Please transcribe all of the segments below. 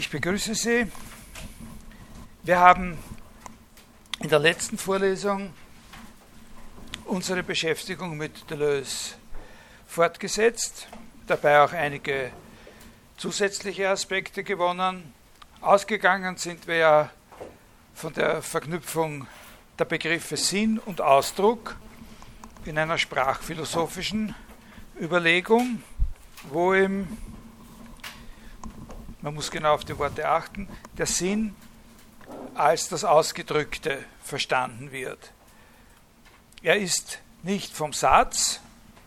Ich begrüße Sie. Wir haben in der letzten Vorlesung unsere Beschäftigung mit Deleuze fortgesetzt, dabei auch einige zusätzliche Aspekte gewonnen. Ausgegangen sind wir ja von der Verknüpfung der Begriffe Sinn und Ausdruck in einer sprachphilosophischen Überlegung, wo im man muss genau auf die Worte achten, der Sinn als das Ausgedrückte verstanden wird. Er ist nicht vom Satz,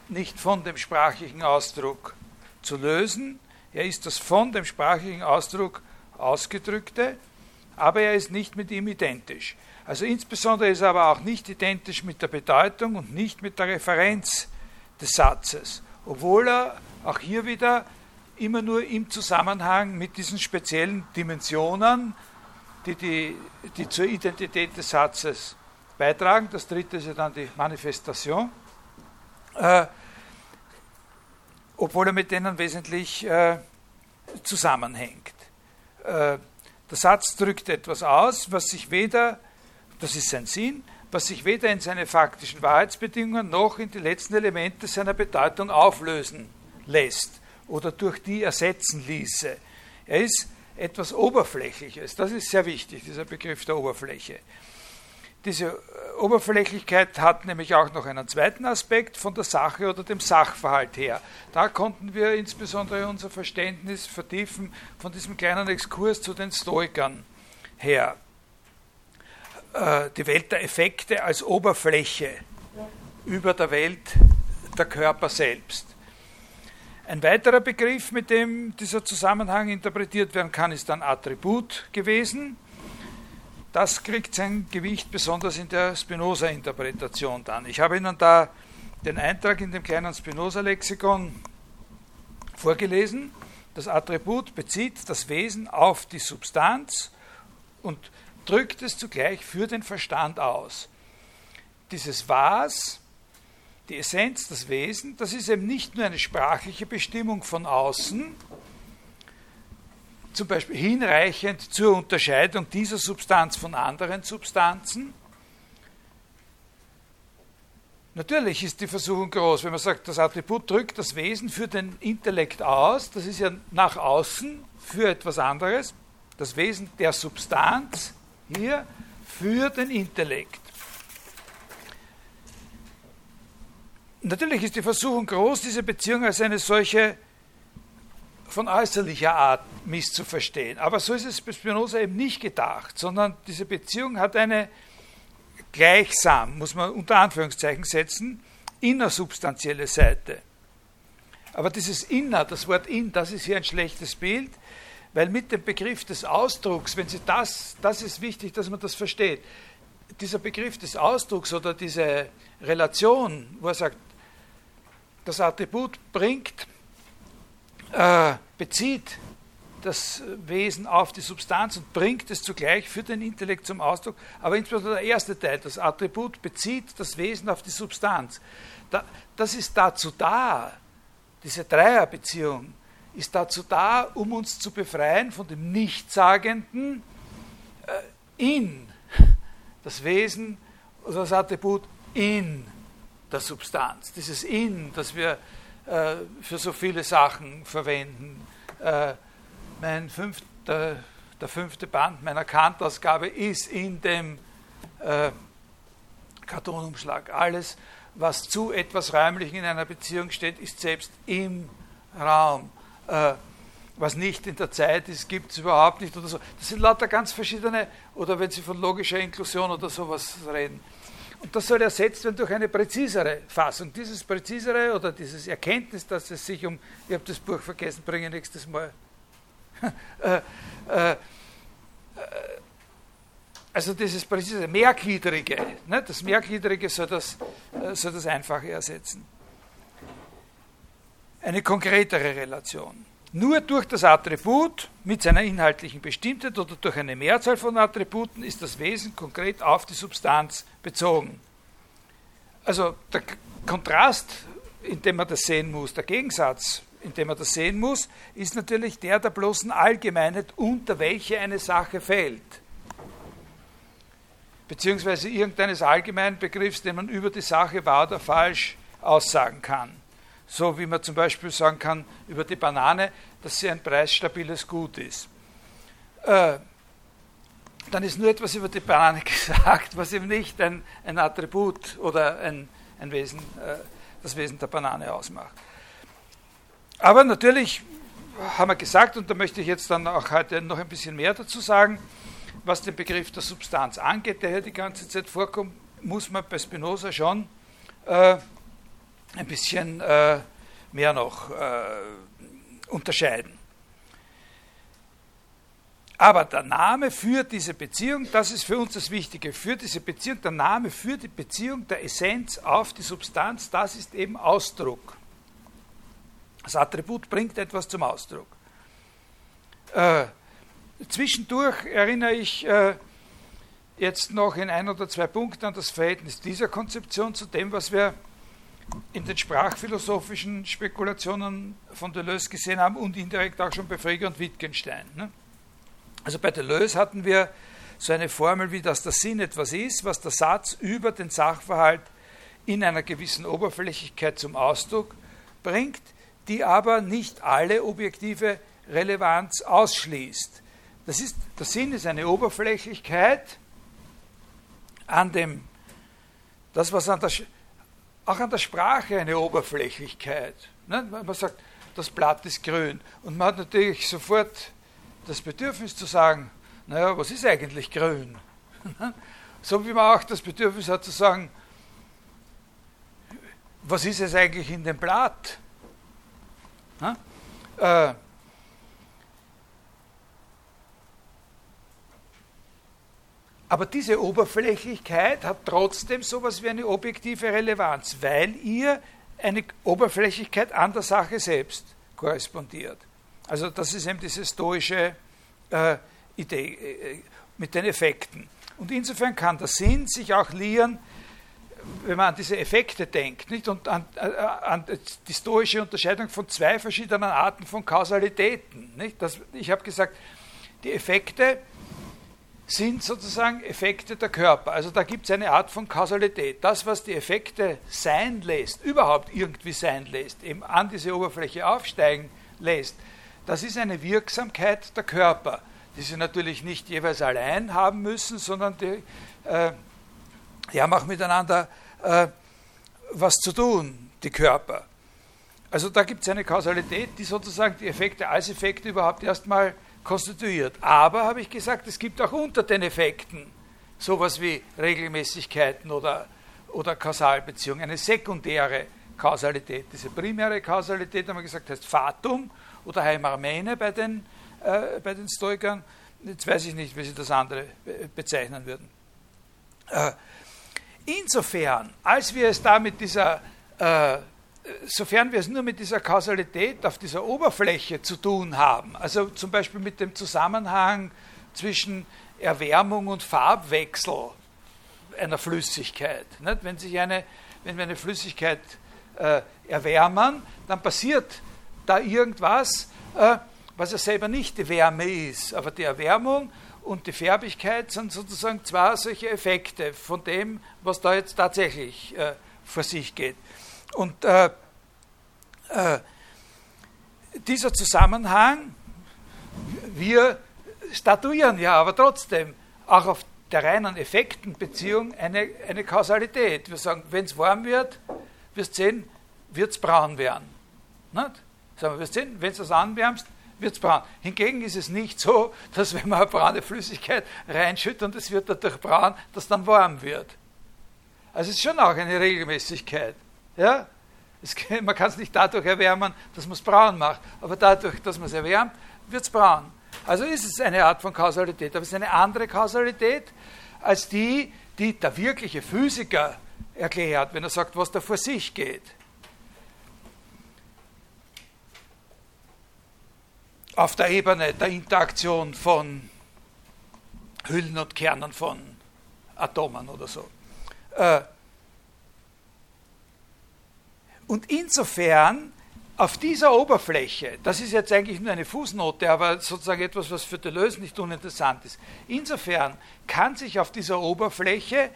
nicht von dem sprachlichen Ausdruck zu lösen, er ist das von dem sprachlichen Ausdruck Ausgedrückte, aber er ist nicht mit ihm identisch. Also insbesondere ist er aber auch nicht identisch mit der Bedeutung und nicht mit der Referenz des Satzes, obwohl er auch hier wieder immer nur im Zusammenhang mit diesen speziellen Dimensionen, die, die, die zur Identität des Satzes beitragen. Das dritte ist ja dann die Manifestation. Äh, obwohl er mit denen wesentlich äh, zusammenhängt. Äh, der Satz drückt etwas aus, was sich weder, das ist sein Sinn, was sich weder in seine faktischen Wahrheitsbedingungen noch in die letzten Elemente seiner Bedeutung auflösen lässt oder durch die ersetzen ließe. Er ist etwas Oberflächliches. Das ist sehr wichtig, dieser Begriff der Oberfläche. Diese äh, Oberflächlichkeit hat nämlich auch noch einen zweiten Aspekt von der Sache oder dem Sachverhalt her. Da konnten wir insbesondere unser Verständnis vertiefen von diesem kleinen Exkurs zu den Stoikern her. Äh, die Welt der Effekte als Oberfläche über der Welt der Körper selbst. Ein weiterer Begriff, mit dem dieser Zusammenhang interpretiert werden kann, ist dann Attribut gewesen. Das kriegt sein Gewicht besonders in der Spinoza-Interpretation dann. Ich habe Ihnen da den Eintrag in dem kleinen Spinoza-Lexikon vorgelesen. Das Attribut bezieht das Wesen auf die Substanz und drückt es zugleich für den Verstand aus. Dieses Was die Essenz, das Wesen, das ist eben nicht nur eine sprachliche Bestimmung von außen, zum Beispiel hinreichend zur Unterscheidung dieser Substanz von anderen Substanzen. Natürlich ist die Versuchung groß, wenn man sagt, das Attribut drückt das Wesen für den Intellekt aus, das ist ja nach außen für etwas anderes, das Wesen der Substanz hier für den Intellekt. Natürlich ist die Versuchung groß, diese Beziehung als eine solche von äußerlicher Art misszuverstehen. Aber so ist es bei Spinoza eben nicht gedacht, sondern diese Beziehung hat eine gleichsam, muss man unter Anführungszeichen setzen, innersubstanzielle Seite. Aber dieses inner, das Wort in, das ist hier ein schlechtes Bild, weil mit dem Begriff des Ausdrucks, wenn Sie das, das ist wichtig, dass man das versteht, dieser Begriff des Ausdrucks oder diese Relation, wo er sagt, das Attribut bringt, äh, bezieht das Wesen auf die Substanz und bringt es zugleich für den Intellekt zum Ausdruck. Aber insbesondere der erste Teil, das Attribut bezieht das Wesen auf die Substanz. Da, das ist dazu da, diese Dreierbeziehung ist dazu da, um uns zu befreien von dem Nichtssagenden äh, in das Wesen oder das Attribut in der Substanz. Dieses In, das wir äh, für so viele Sachen verwenden. Äh, mein fünfter, der fünfte Band meiner Kantausgabe ist in dem äh, Kartonumschlag. Alles, was zu etwas Räumlichen in einer Beziehung steht, ist selbst im Raum. Äh, was nicht in der Zeit ist, gibt es überhaupt nicht oder so. Das sind lauter ganz verschiedene, oder wenn Sie von logischer Inklusion oder sowas reden. Und das soll ersetzt werden durch eine präzisere Fassung. Dieses präzisere oder dieses Erkenntnis, dass es sich um, ich habe das Buch vergessen, bringe nächstes Mal. äh, äh, also dieses präzise, mehrgliedrige, ne? das mehrgliedrige soll das, äh, soll das Einfache ersetzen. Eine konkretere Relation. Nur durch das Attribut mit seiner inhaltlichen Bestimmtheit oder durch eine Mehrzahl von Attributen ist das Wesen konkret auf die Substanz bezogen. Also der Kontrast, in dem man das sehen muss, der Gegensatz in dem man das sehen muss, ist natürlich der der bloßen Allgemeinheit, unter welche eine Sache fällt. Beziehungsweise irgendeines allgemeinen Begriffs, den man über die Sache wahr oder falsch aussagen kann. So wie man zum Beispiel sagen kann über die Banane, dass sie ein preisstabiles Gut ist. Äh, dann ist nur etwas über die Banane gesagt, was eben nicht ein, ein Attribut oder ein, ein Wesen, äh, das Wesen der Banane ausmacht. Aber natürlich haben wir gesagt, und da möchte ich jetzt dann auch heute noch ein bisschen mehr dazu sagen, was den Begriff der Substanz angeht, der hier die ganze Zeit vorkommt, muss man bei Spinoza schon äh, ein bisschen äh, mehr noch äh, unterscheiden. Aber der Name für diese Beziehung, das ist für uns das Wichtige, für diese Beziehung, der Name für die Beziehung der Essenz auf die Substanz, das ist eben Ausdruck. Das Attribut bringt etwas zum Ausdruck. Äh, zwischendurch erinnere ich äh, jetzt noch in ein oder zwei Punkten an das Verhältnis dieser Konzeption zu dem, was wir in den sprachphilosophischen Spekulationen von Deleuze gesehen haben und indirekt auch schon bei Frege und Wittgenstein. Ne? Also bei Deleuze hatten wir so eine Formel wie, dass der Sinn etwas ist, was der Satz über den Sachverhalt in einer gewissen Oberflächlichkeit zum Ausdruck bringt, die aber nicht alle objektive Relevanz ausschließt. Das ist, der Sinn ist eine Oberflächlichkeit an dem, das was an der, auch an der Sprache eine Oberflächlichkeit. Ne? Man sagt, das Blatt ist grün. Und man hat natürlich sofort das Bedürfnis zu sagen, naja, was ist eigentlich grün? so wie man auch das Bedürfnis hat zu sagen, was ist es eigentlich in dem Blatt? Äh, aber diese Oberflächlichkeit hat trotzdem so etwas wie eine objektive Relevanz, weil ihr eine Oberflächlichkeit an der Sache selbst korrespondiert. Also das ist eben diese stoische äh, Idee äh, mit den Effekten. Und insofern kann der Sinn sich auch lieren, wenn man an diese Effekte denkt, nicht? und an, äh, an die stoische Unterscheidung von zwei verschiedenen Arten von Kausalitäten. Nicht? Das, ich habe gesagt, die Effekte sind sozusagen Effekte der Körper. Also da gibt es eine Art von Kausalität. Das, was die Effekte sein lässt, überhaupt irgendwie sein lässt, eben an diese Oberfläche aufsteigen lässt, das ist eine Wirksamkeit der Körper, die sie natürlich nicht jeweils allein haben müssen, sondern die, äh, die haben auch miteinander äh, was zu tun, die Körper. Also da gibt es eine Kausalität, die sozusagen die Effekte als Effekte überhaupt erstmal konstituiert. Aber, habe ich gesagt, es gibt auch unter den Effekten sowas wie Regelmäßigkeiten oder, oder Kausalbeziehungen, eine sekundäre Kausalität. Diese primäre Kausalität, haben wir gesagt, heißt Fatum oder Heimarmene bei den, äh, bei den Stoikern. Jetzt weiß ich nicht, wie sie das andere bezeichnen würden. Äh, insofern, als wir es da mit dieser, äh, sofern wir es nur mit dieser Kausalität auf dieser Oberfläche zu tun haben, also zum Beispiel mit dem Zusammenhang zwischen Erwärmung und Farbwechsel einer Flüssigkeit. Nicht? Wenn, sich eine, wenn wir eine Flüssigkeit äh, erwärmen, dann passiert da irgendwas, äh, was ja selber nicht die Wärme ist, aber die Erwärmung und die Färbigkeit sind sozusagen zwei solche Effekte von dem, was da jetzt tatsächlich äh, vor sich geht. Und äh, äh, dieser Zusammenhang, wir statuieren ja aber trotzdem auch auf der reinen Effektenbeziehung eine, eine Kausalität. Wir sagen, wenn es warm wird, wirst sehen, wird es braun werden. Nicht? Sagen wir, sehen, wenn du es anwärmst, wird es braun. Hingegen ist es nicht so, dass wenn man eine braune Flüssigkeit reinschüttet und es wird dadurch braun, dass dann warm wird. Also es ist schon auch eine Regelmäßigkeit. Ja? Es, man kann es nicht dadurch erwärmen, dass man es braun macht, aber dadurch, dass man es erwärmt, wird es braun. Also ist es eine Art von Kausalität, aber es ist eine andere Kausalität als die, die der wirkliche Physiker erklärt, wenn er sagt, was da vor sich geht. auf der Ebene der Interaktion von Hüllen und Kernen von Atomen oder so. Äh, und insofern auf dieser Oberfläche, das ist jetzt eigentlich nur eine Fußnote, aber sozusagen etwas, was für Deleuze nicht uninteressant ist. Insofern kann sich auf dieser Oberfläche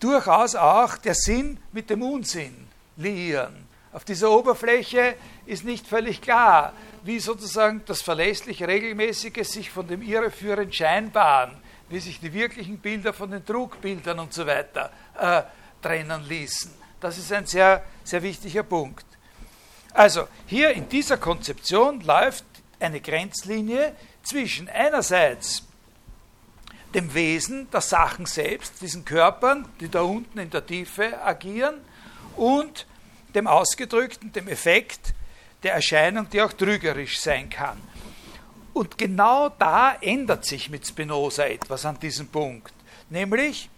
durchaus auch der Sinn mit dem Unsinn liieren. Auf dieser Oberfläche ist nicht völlig klar, wie sozusagen das verlässlich Regelmäßige sich von dem irreführend Scheinbaren, wie sich die wirklichen Bilder von den Trugbildern und so weiter äh, trennen ließen. Das ist ein sehr, sehr wichtiger Punkt. Also hier in dieser Konzeption läuft eine Grenzlinie zwischen einerseits dem Wesen der Sachen selbst, diesen Körpern, die da unten in der Tiefe agieren, und dem Ausgedrückten, dem Effekt der Erscheinung, die auch trügerisch sein kann. Und genau da ändert sich mit Spinoza etwas an diesem Punkt. Nämlich,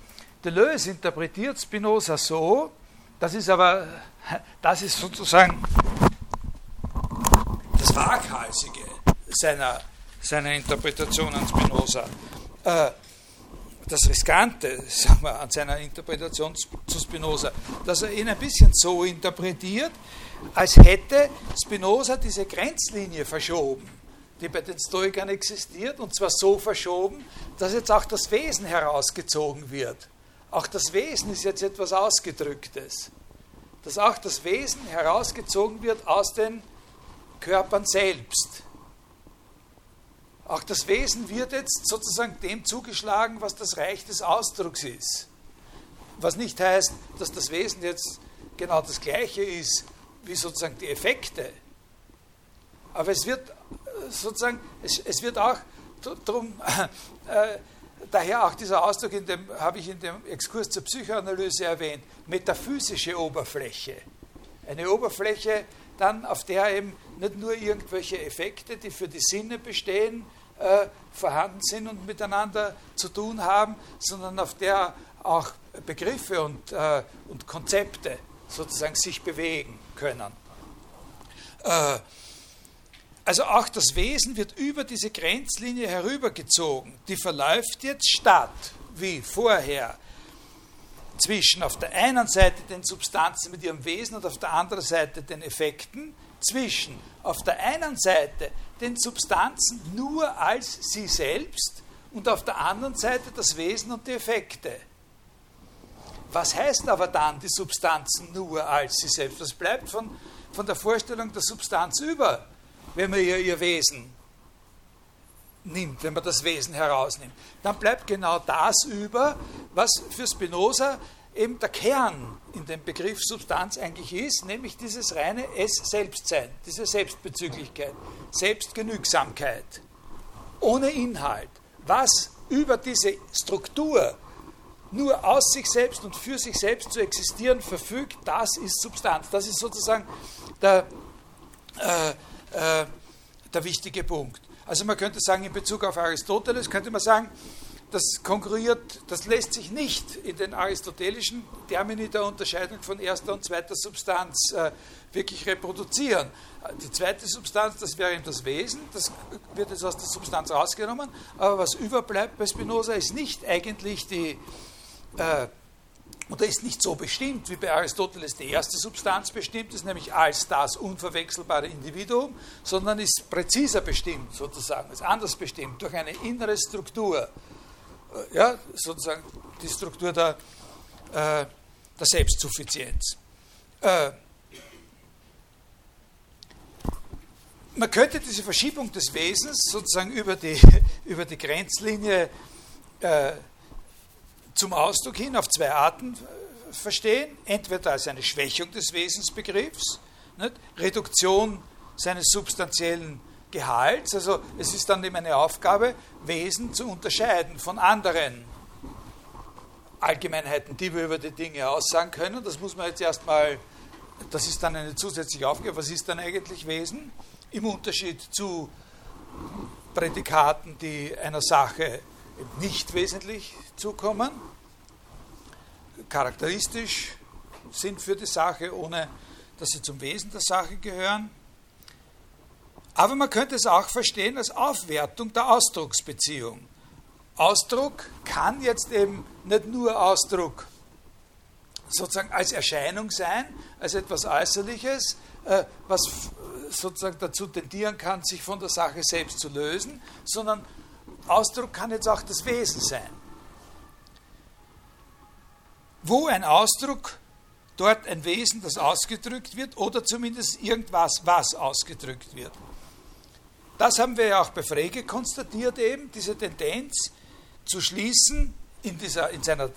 Deleuze interpretiert Spinoza so, das ist aber, das ist sozusagen das Waghalsige seiner, seiner Interpretation an Spinoza. Äh, das Riskante sagen wir, an seiner Interpretation zu Spinoza, dass er ihn ein bisschen so interpretiert, als hätte Spinoza diese Grenzlinie verschoben, die bei den Stoikern existiert, und zwar so verschoben, dass jetzt auch das Wesen herausgezogen wird. Auch das Wesen ist jetzt etwas Ausgedrücktes. Dass auch das Wesen herausgezogen wird aus den Körpern selbst. Auch das Wesen wird jetzt sozusagen dem zugeschlagen, was das Reich des Ausdrucks ist. Was nicht heißt, dass das Wesen jetzt genau das gleiche ist wie sozusagen die Effekte. Aber es wird sozusagen, es, es wird auch darum, äh, daher auch dieser Ausdruck, habe ich in dem Exkurs zur Psychoanalyse erwähnt, metaphysische Oberfläche. Eine Oberfläche, dann, auf der eben nicht nur irgendwelche Effekte, die für die Sinne bestehen, äh, vorhanden sind und miteinander zu tun haben, sondern auf der auch Begriffe und, äh, und Konzepte sozusagen sich bewegen können. Äh, also auch das Wesen wird über diese Grenzlinie herübergezogen. Die verläuft jetzt statt, wie vorher, zwischen auf der einen Seite den Substanzen mit ihrem Wesen und auf der anderen Seite den Effekten, zwischen auf der einen Seite den Substanzen nur als sie selbst und auf der anderen Seite das Wesen und die Effekte. Was heißt aber dann die Substanzen nur als sie selbst? Was bleibt von, von der Vorstellung der Substanz über, wenn man ihr, ihr Wesen nimmt, wenn man das Wesen herausnimmt? Dann bleibt genau das über, was für Spinoza eben der Kern in dem Begriff Substanz eigentlich ist, nämlich dieses reine Es-Selbstsein, diese Selbstbezüglichkeit, Selbstgenügsamkeit, ohne Inhalt. Was über diese Struktur nur aus sich selbst und für sich selbst zu existieren verfügt, das ist Substanz. Das ist sozusagen der, äh, äh, der wichtige Punkt. Also man könnte sagen, in Bezug auf Aristoteles könnte man sagen, das konkurriert, das lässt sich nicht in den aristotelischen Termini der Unterscheidung von erster und zweiter Substanz äh, wirklich reproduzieren. Die zweite Substanz, das wäre eben das Wesen, das wird jetzt aus der Substanz rausgenommen, aber was überbleibt bei Spinoza ist nicht eigentlich die, äh, oder ist nicht so bestimmt, wie bei Aristoteles die erste Substanz bestimmt ist, nämlich als das unverwechselbare Individuum, sondern ist präziser bestimmt sozusagen, ist anders bestimmt durch eine innere Struktur äh, ja, sozusagen die Struktur der, äh, der Selbstsuffizienz. Äh, man könnte diese Verschiebung des Wesens sozusagen über die, über die Grenzlinie äh, zum Ausdruck hin auf zwei Arten äh, verstehen. Entweder als eine Schwächung des Wesensbegriffs, nicht? Reduktion seines substanziellen Gehalts. Also es ist dann eben eine Aufgabe, Wesen zu unterscheiden von anderen Allgemeinheiten, die wir über die Dinge aussagen können. Das muss man jetzt erstmal, das ist dann eine zusätzliche Aufgabe. Was ist dann eigentlich Wesen? Im Unterschied zu Prädikaten, die einer Sache nicht wesentlich zukommen, charakteristisch sind für die Sache, ohne dass sie zum Wesen der Sache gehören. Aber man könnte es auch verstehen als Aufwertung der Ausdrucksbeziehung. Ausdruck kann jetzt eben nicht nur Ausdruck sozusagen als Erscheinung sein, als etwas Äußerliches, äh, was sozusagen dazu tendieren kann, sich von der Sache selbst zu lösen, sondern Ausdruck kann jetzt auch das Wesen sein. Wo ein Ausdruck, dort ein Wesen, das ausgedrückt wird, oder zumindest irgendwas, was ausgedrückt wird. Das haben wir ja auch bei Frege konstatiert, eben diese Tendenz zu schließen, in dieser, in seiner,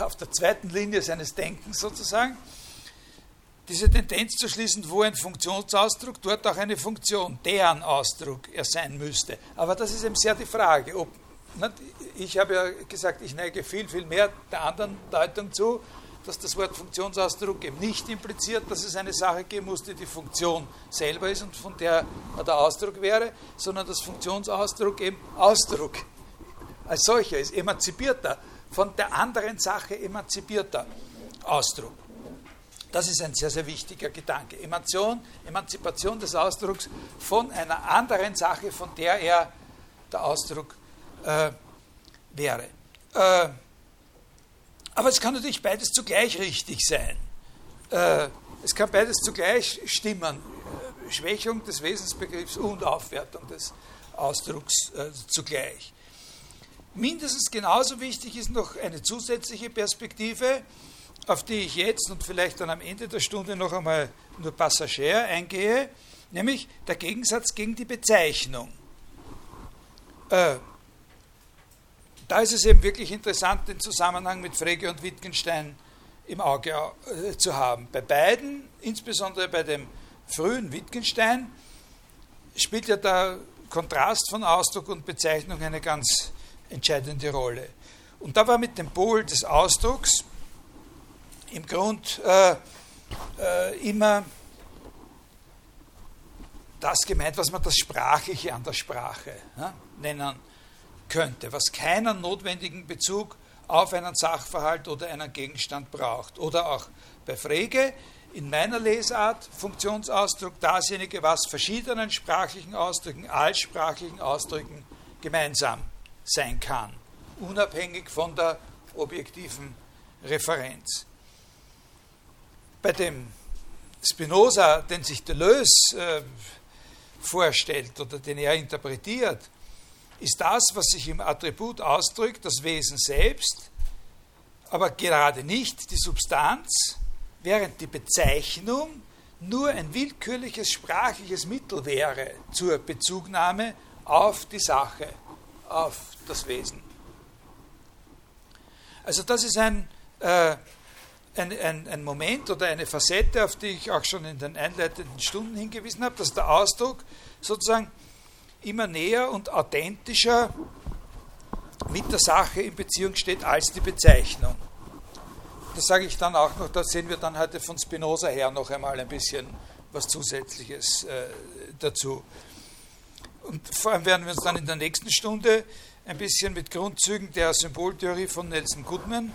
auf der zweiten Linie seines Denkens sozusagen, diese Tendenz zu schließen, wo ein Funktionsausdruck, dort auch eine Funktion, deren Ausdruck er sein müsste. Aber das ist eben sehr die Frage. Ob, ich habe ja gesagt, ich neige viel, viel mehr der anderen Deutung zu, dass das Wort Funktionsausdruck eben nicht impliziert, dass es eine Sache geben muss, die die Funktion selber ist und von der der Ausdruck wäre, sondern dass Funktionsausdruck eben Ausdruck als solcher ist, emanzipierter, von der anderen Sache emanzipierter Ausdruck. Das ist ein sehr, sehr wichtiger Gedanke. Emanzipation, Emanzipation des Ausdrucks von einer anderen Sache, von der er der Ausdruck äh, wäre. Äh, aber es kann natürlich beides zugleich richtig sein. Äh, es kann beides zugleich stimmen. Schwächung des Wesensbegriffs und Aufwertung des Ausdrucks äh, zugleich. Mindestens genauso wichtig ist noch eine zusätzliche Perspektive, auf die ich jetzt und vielleicht dann am Ende der Stunde noch einmal nur passagier eingehe, nämlich der Gegensatz gegen die Bezeichnung. Äh, da ist es eben wirklich interessant, den Zusammenhang mit Frege und Wittgenstein im Auge äh, zu haben. Bei beiden, insbesondere bei dem frühen Wittgenstein, spielt ja der Kontrast von Ausdruck und Bezeichnung eine ganz entscheidende Rolle. Und da war mit dem Pol des Ausdrucks im Grund äh, äh, immer das gemeint, was man das Sprachliche an der Sprache ja, nennen könnte, was keinen notwendigen Bezug auf einen Sachverhalt oder einen Gegenstand braucht. Oder auch bei Frege in meiner Lesart Funktionsausdruck dasjenige, was verschiedenen sprachlichen Ausdrücken als sprachlichen Ausdrücken gemeinsam sein kann, unabhängig von der objektiven Referenz bei dem Spinoza, den sich Deleuze äh, vorstellt oder den er interpretiert, ist das, was sich im Attribut ausdrückt, das Wesen selbst, aber gerade nicht die Substanz, während die Bezeichnung nur ein willkürliches sprachliches Mittel wäre zur Bezugnahme auf die Sache, auf das Wesen. Also das ist ein äh, ein, ein, ein Moment oder eine Facette, auf die ich auch schon in den einleitenden Stunden hingewiesen habe, dass der Ausdruck sozusagen immer näher und authentischer mit der Sache in Beziehung steht als die Bezeichnung. Das sage ich dann auch noch, da sehen wir dann heute von Spinoza her noch einmal ein bisschen was Zusätzliches äh, dazu. Und vor allem werden wir uns dann in der nächsten Stunde ein bisschen mit Grundzügen der Symboltheorie von Nelson Goodman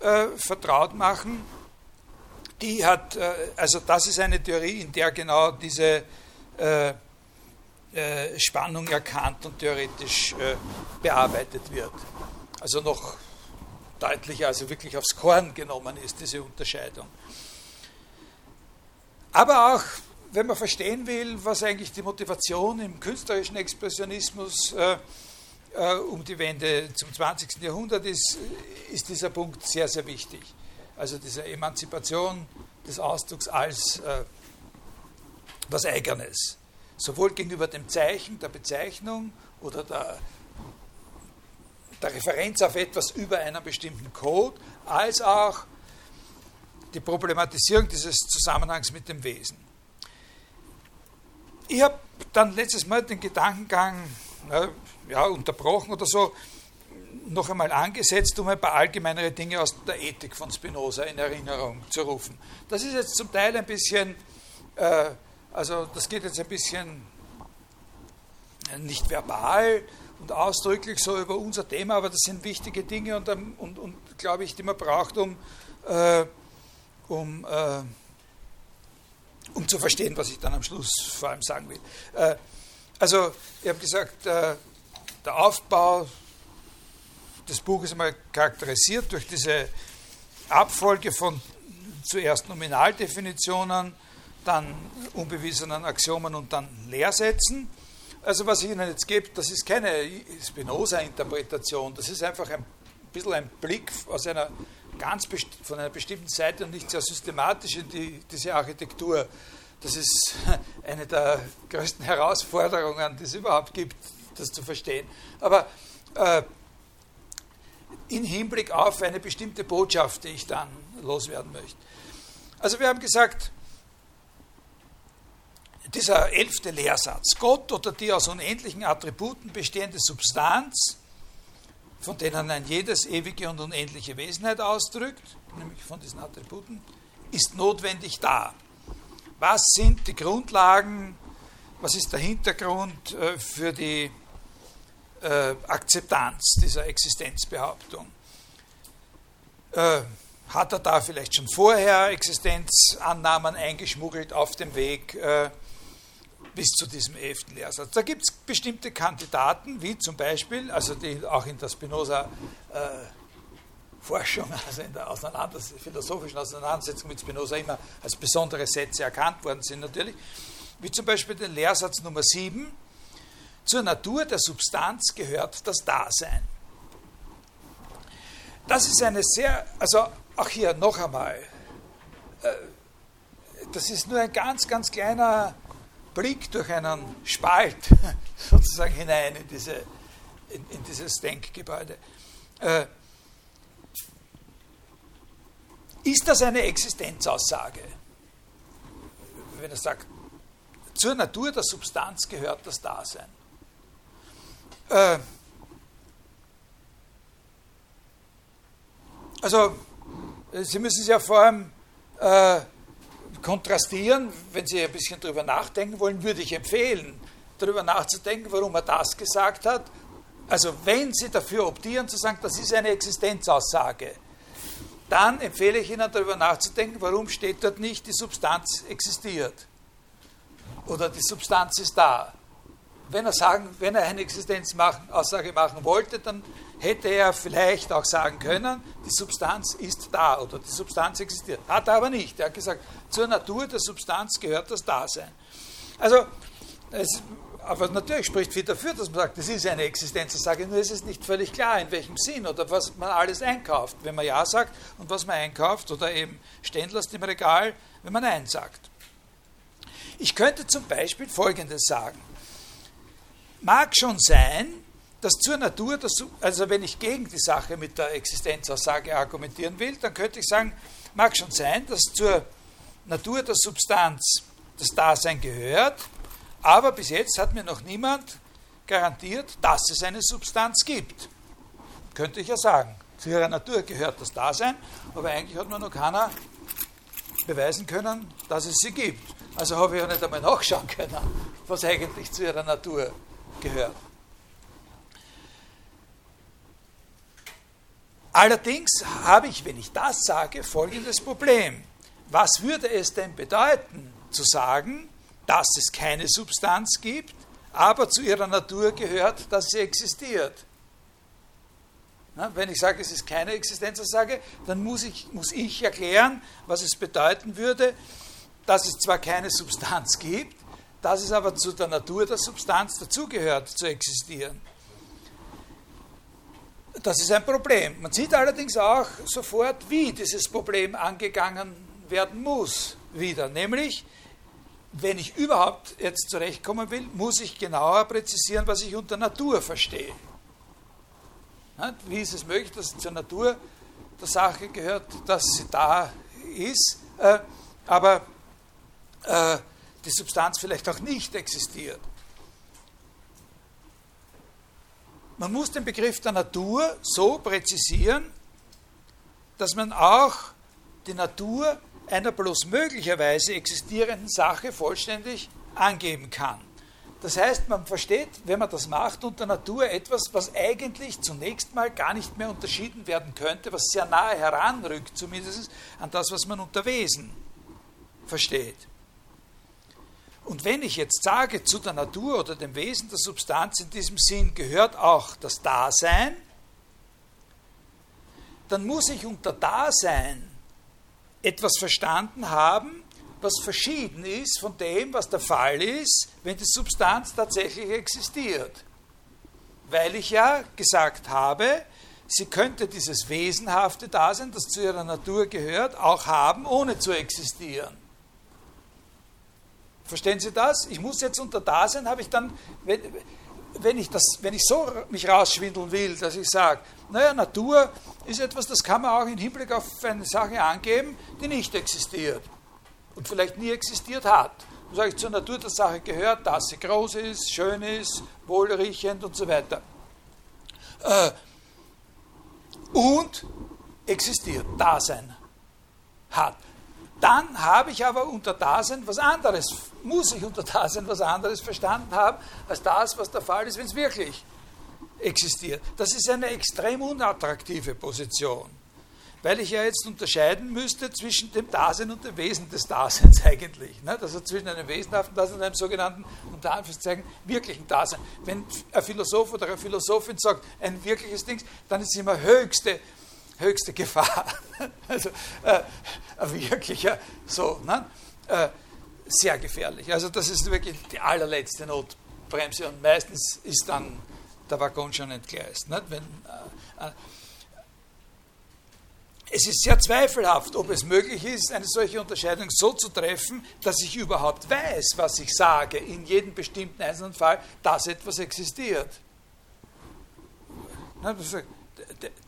äh, vertraut machen. Die hat, äh, also das ist eine Theorie, in der genau diese äh, Spannung erkannt und theoretisch äh, bearbeitet wird. Also noch deutlicher, also wirklich aufs Korn genommen ist, diese Unterscheidung. Aber auch, wenn man verstehen will, was eigentlich die Motivation im künstlerischen Expressionismus äh, um die Wende zum 20. Jahrhundert ist, ist dieser Punkt sehr, sehr wichtig. Also diese Emanzipation des Ausdrucks als was Eigenes. Sowohl gegenüber dem Zeichen, der Bezeichnung oder der, der Referenz auf etwas über einen bestimmten Code, als auch die Problematisierung dieses Zusammenhangs mit dem Wesen. Ich habe dann letztes Mal den Gedankengang, ja, unterbrochen oder so, noch einmal angesetzt, um ein paar allgemeinere Dinge aus der Ethik von Spinoza in Erinnerung zu rufen. Das ist jetzt zum Teil ein bisschen, äh, also das geht jetzt ein bisschen nicht verbal und ausdrücklich so über unser Thema, aber das sind wichtige Dinge und, und, und glaube ich, die man braucht, um, äh, um, äh, um zu verstehen, was ich dann am Schluss vor allem sagen will. Äh, also, ich habe gesagt, äh, der Aufbau des Buches einmal charakterisiert durch diese Abfolge von zuerst Nominaldefinitionen, dann unbewiesenen Axiomen und dann Leersätzen. Also was ich Ihnen jetzt gebe, das ist keine Spinoza-Interpretation, das ist einfach ein bisschen ein Blick aus einer ganz von einer bestimmten Seite und nicht sehr systematisch in die, diese Architektur. Das ist eine der größten Herausforderungen, die es überhaupt gibt, das zu verstehen. Aber äh, in Hinblick auf eine bestimmte Botschaft, die ich dann loswerden möchte. Also wir haben gesagt, dieser elfte Lehrsatz, Gott oder die aus unendlichen Attributen bestehende Substanz, von denen ein jedes ewige und unendliche Wesenheit ausdrückt, nämlich von diesen Attributen, ist notwendig da. Was sind die Grundlagen, was ist der Hintergrund äh, für die äh, Akzeptanz dieser Existenzbehauptung? Äh, hat er da vielleicht schon vorher Existenzannahmen eingeschmuggelt auf dem Weg bis zu diesem elften Lehrsatz? Da gibt es bestimmte Kandidaten, wie zum Beispiel, also die auch in der Spinoza äh, also in der Auseinanders philosophischen Auseinandersetzung mit Spinoza immer als besondere Sätze erkannt worden sind natürlich, wie zum Beispiel den Lehrsatz Nummer 7, zur Natur der Substanz gehört das Dasein. Das ist eine sehr, also auch hier noch einmal, äh, das ist nur ein ganz, ganz kleiner Blick durch einen Spalt sozusagen hinein in, diese, in, in dieses Denkgebäude. Äh, ist das eine Existenzaussage? Wenn er sagt, zur Natur der Substanz gehört das Dasein. Äh, also, Sie müssen es ja vor allem äh, kontrastieren. Wenn Sie ein bisschen darüber nachdenken wollen, würde ich empfehlen, darüber nachzudenken, warum er das gesagt hat. Also, wenn Sie dafür optieren, zu sagen, das ist eine Existenzaussage, dann empfehle ich Ihnen darüber nachzudenken, warum steht dort nicht, die Substanz existiert oder die Substanz ist da wenn er, sagen, wenn er eine Existenzaussage machen wollte, dann hätte er vielleicht auch sagen können, die Substanz ist da oder die Substanz existiert. Hat er aber nicht. Er hat gesagt, zur Natur der Substanz gehört das Dasein. Also, es, aber natürlich spricht viel dafür, dass man sagt, das ist eine Existenzaussage, nur ist es nicht völlig klar, in welchem Sinn oder was man alles einkauft, wenn man Ja sagt und was man einkauft oder eben stehen im Regal, wenn man Nein sagt. Ich könnte zum Beispiel Folgendes sagen. Mag schon sein, dass zur Natur, also wenn ich gegen die Sache mit der Existenzaussage argumentieren will, dann könnte ich sagen, mag schon sein, dass zur Natur der Substanz das Dasein gehört, aber bis jetzt hat mir noch niemand garantiert, dass es eine Substanz gibt. Könnte ich ja sagen. Zu ihrer Natur gehört das Dasein, aber eigentlich hat mir noch keiner beweisen können, dass es sie gibt. Also habe ich ja nicht einmal nachschauen können, was eigentlich zu ihrer Natur gehört Allerdings habe ich, wenn ich das sage, folgendes Problem. Was würde es denn bedeuten, zu sagen, dass es keine Substanz gibt, aber zu ihrer Natur gehört, dass sie existiert? Na, wenn ich sage, es ist keine Existenzaussage, dann muss ich, muss ich erklären, was es bedeuten würde, dass es zwar keine Substanz gibt, dass es aber zu der Natur der Substanz dazugehört, zu existieren. Das ist ein Problem. Man sieht allerdings auch sofort, wie dieses Problem angegangen werden muss, wieder. Nämlich, wenn ich überhaupt jetzt zurechtkommen will, muss ich genauer präzisieren, was ich unter Natur verstehe. Wie ist es möglich, dass zur Natur der Sache gehört, dass sie da ist, äh, aber äh, die Substanz vielleicht auch nicht existiert. Man muss den Begriff der Natur so präzisieren, dass man auch die Natur einer bloß möglicherweise existierenden Sache vollständig angeben kann. Das heißt, man versteht, wenn man das macht, unter Natur etwas, was eigentlich zunächst mal gar nicht mehr unterschieden werden könnte, was sehr nahe heranrückt, zumindest an das, was man unter Wesen versteht. Und wenn ich jetzt sage, zu der Natur oder dem Wesen der Substanz in diesem Sinn gehört auch das Dasein, dann muss ich unter Dasein etwas verstanden haben, was verschieden ist von dem, was der Fall ist, wenn die Substanz tatsächlich existiert. Weil ich ja gesagt habe, sie könnte dieses wesenhafte Dasein, das zu ihrer Natur gehört, auch haben, ohne zu existieren. Verstehen Sie das? Ich muss jetzt unter Dasein, habe ich dann, wenn, wenn, ich das, wenn ich so mich rausschwindeln will, dass ich sage, naja, Natur ist etwas, das kann man auch im Hinblick auf eine Sache angeben, die nicht existiert und vielleicht nie existiert hat. Dann sage ich, zur Natur der Sache gehört, dass sie groß ist, schön ist, wohlriechend und so weiter. Äh, und existiert, Dasein hat. Dann habe ich aber unter Dasein was anderes, muss ich unter Dasein was anderes verstanden haben, als das, was der Fall ist, wenn es wirklich existiert. Das ist eine extrem unattraktive Position, weil ich ja jetzt unterscheiden müsste zwischen dem Dasein und dem Wesen des Daseins eigentlich. Also zwischen einem wesenhaften Dasein und einem sogenannten, unter Anführungszeichen, wirklichen Dasein. Wenn ein Philosoph oder eine Philosophin sagt, ein wirkliches Ding, dann ist es immer höchste höchste Gefahr. Also äh, ein wirklicher, so, ne? Äh, sehr gefährlich. Also das ist wirklich die allerletzte Notbremse und meistens ist dann der Waggon schon entgleist. Nicht? Wenn, äh, äh, es ist sehr zweifelhaft, ob es möglich ist, eine solche Unterscheidung so zu treffen, dass ich überhaupt weiß, was ich sage, in jedem bestimmten einzelnen Fall, dass etwas existiert. Na,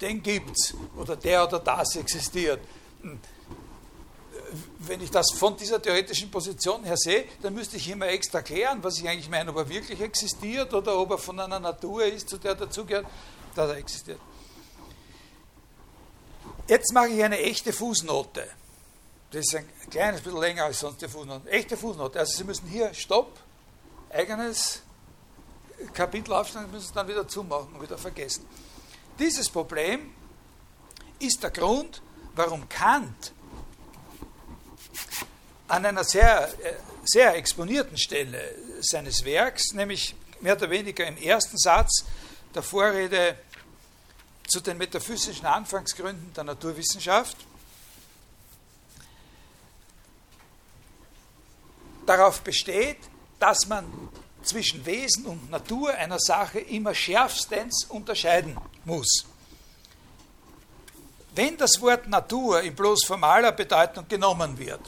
den gibt es oder der oder das existiert. Hm. Wenn ich das von dieser theoretischen Position her sehe, dann müsste ich immer extra klären, was ich eigentlich meine, ob er wirklich existiert oder ob er von einer Natur ist, zu der dazugehört, dass er existiert. Jetzt mache ich eine echte Fußnote. Das ist ein kleines bisschen länger als sonst die Fußnote. Echte Fußnote. Also Sie müssen hier Stopp, eigenes Kapitel aufschlagen, müssen es dann wieder zumachen und wieder vergessen. Dieses Problem ist der Grund, warum Kant an einer sehr, äh, sehr exponierten Stelle seines Werks, nämlich mehr oder weniger im ersten Satz der Vorrede zu den metaphysischen Anfangsgründen der Naturwissenschaft, darauf besteht, dass man zwischen Wesen und Natur einer Sache immer schärfstens unterscheiden muss. Wenn das Wort Natur in bloß formaler Bedeutung genommen wird,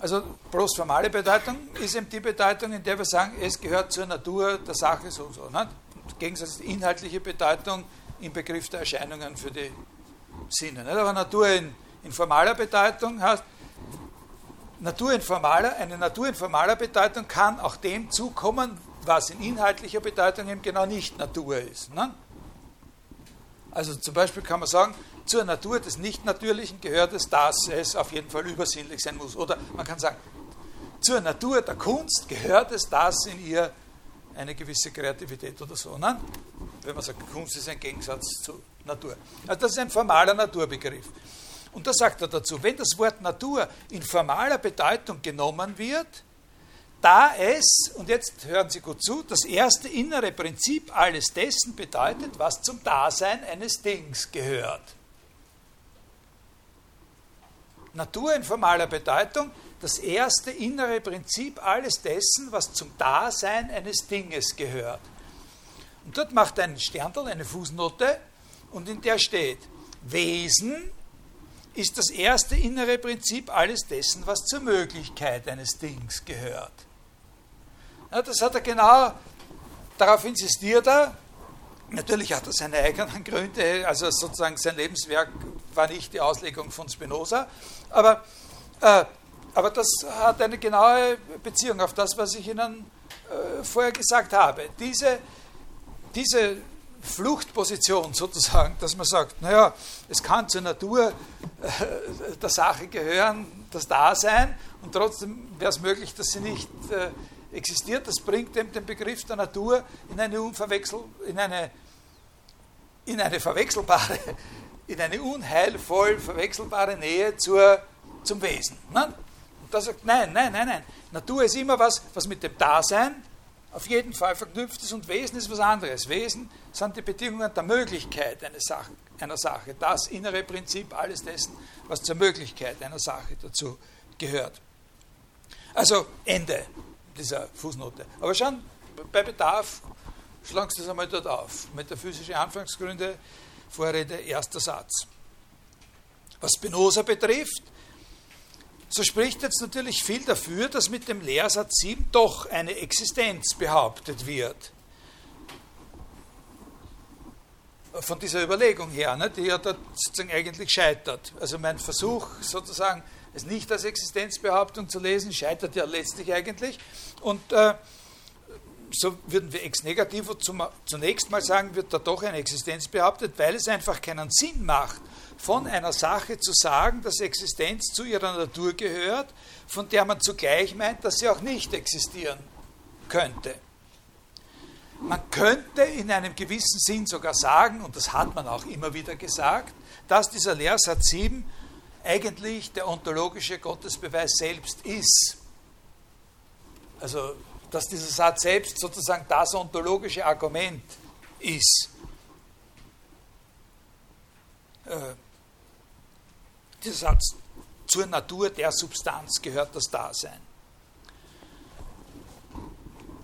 also bloß formale Bedeutung ist eben die Bedeutung, in der wir sagen, es gehört zur Natur der Sache so und so. Ne? Gegensatz inhaltliche Bedeutung im Begriff der Erscheinungen für die Sinne. Nicht? Aber Natur in, in formaler Bedeutung heißt, Natur in formaler, eine Natur in formaler Bedeutung kann auch dem zukommen, was in inhaltlicher Bedeutung eben genau nicht Natur ist. Ne? Also zum Beispiel kann man sagen, zur Natur des Nicht-Natürlichen gehört es, dass es auf jeden Fall übersinnlich sein muss. Oder man kann sagen, zur Natur der Kunst gehört es, dass in ihr eine gewisse Kreativität oder so. Ne? Wenn man sagt, Kunst ist ein Gegensatz zur Natur. Also das ist ein formaler Naturbegriff. Und da sagt er dazu, wenn das Wort Natur in formaler Bedeutung genommen wird, da es, und jetzt hören Sie gut zu, das erste innere Prinzip alles dessen bedeutet, was zum Dasein eines Dings gehört. Natur in formaler Bedeutung, das erste innere Prinzip alles dessen, was zum Dasein eines Dinges gehört. Und dort macht ein Sterndl eine Fußnote und in der steht, Wesen ist das erste innere Prinzip alles dessen, was zur Möglichkeit eines Dings gehört. Ja, das hat er genau, darauf insistiert er. Natürlich hat er seine eigenen Gründe, also sozusagen sein Lebenswerk war nicht die Auslegung von Spinoza, aber, äh, aber das hat eine genaue Beziehung auf das, was ich Ihnen äh, vorher gesagt habe. Diese, diese Fluchtposition sozusagen, dass man sagt, naja, es kann zur Natur äh, der Sache gehören, das Dasein, und trotzdem wäre es möglich, dass sie nicht äh, existiert, das bringt dem den Begriff der Natur in eine, unverwechsel, in eine, in eine verwechselbare, in eine unheilvoll verwechselbare Nähe zur, zum Wesen. Ne? Und da sagt, nein, nein, nein, nein. Natur ist immer was, was mit dem Dasein auf jeden Fall verknüpft ist und Wesen ist was anderes. Wesen sind die Bedingungen der Möglichkeit einer Sache. Das innere Prinzip alles dessen, was zur Möglichkeit einer Sache dazu gehört. Also Ende dieser Fußnote. Aber schon bei Bedarf schlagst du das einmal dort auf. Metaphysische Anfangsgründe, Vorrede, erster Satz. Was Spinoza betrifft, so spricht jetzt natürlich viel dafür, dass mit dem Lehrsatz 7 doch eine Existenz behauptet wird. Von dieser Überlegung her, ne, die ja dort sozusagen eigentlich scheitert. Also mein Versuch sozusagen, es nicht als Existenzbehauptung zu lesen, scheitert ja letztlich eigentlich. Und äh, so würden wir ex negativo zunächst mal sagen, wird da doch eine Existenz behauptet, weil es einfach keinen Sinn macht, von einer Sache zu sagen, dass Existenz zu ihrer Natur gehört, von der man zugleich meint, dass sie auch nicht existieren könnte. Man könnte in einem gewissen Sinn sogar sagen, und das hat man auch immer wieder gesagt, dass dieser Lehrsatz 7 eigentlich der ontologische Gottesbeweis selbst ist. Also, dass dieser Satz selbst sozusagen das ontologische Argument ist. Äh, dieser Satz, zur Natur der Substanz gehört das Dasein.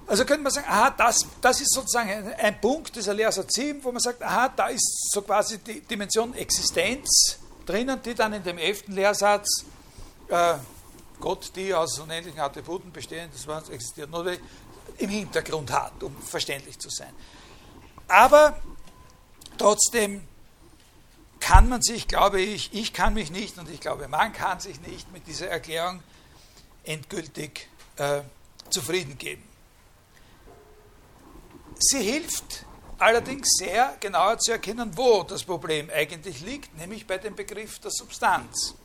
Also könnte man sagen, aha, das, das ist sozusagen ein, ein Punkt dieser Lehrsatz 7, wo man sagt, aha, da ist so quasi die Dimension Existenz drinnen, die dann in dem elften Lehrsatz äh, Gott, die aus unendlichen Attributen bestehen, das was existiert, nur im Hintergrund hat, um verständlich zu sein. Aber trotzdem kann man sich, glaube ich, ich kann mich nicht und ich glaube, man kann sich nicht mit dieser Erklärung endgültig äh, zufrieden geben. Sie hilft allerdings sehr genauer zu erkennen, wo das Problem eigentlich liegt, nämlich bei dem Begriff der Substanz.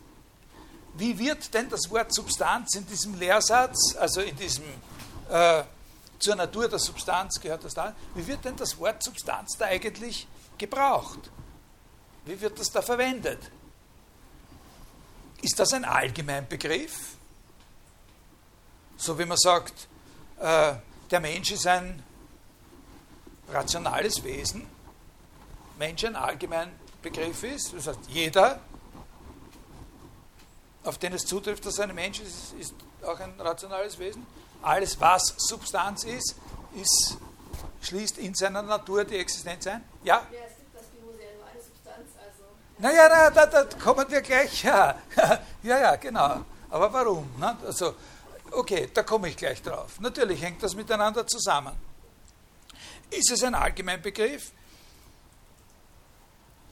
Wie wird denn das Wort Substanz in diesem Lehrsatz, also in diesem äh, zur Natur der Substanz gehört das da, wie wird denn das Wort Substanz da eigentlich gebraucht? Wie wird das da verwendet? Ist das ein Allgemeinbegriff? So wie man sagt, äh, der Mensch ist ein rationales Wesen. Mensch ein Allgemeinbegriff ist. Das heißt, jeder, auf den es zutrifft, dass er ein Mensch ist, ist auch ein rationales Wesen. Alles, was Substanz ist, ist schließt in seiner Natur die Existenz ein. Ja? ja naja, na, da, da kommen wir gleich. Ja, ja, ja genau. Aber warum? Ne? Also, okay, da komme ich gleich drauf. Natürlich hängt das miteinander zusammen. Ist es ein Allgemeinbegriff?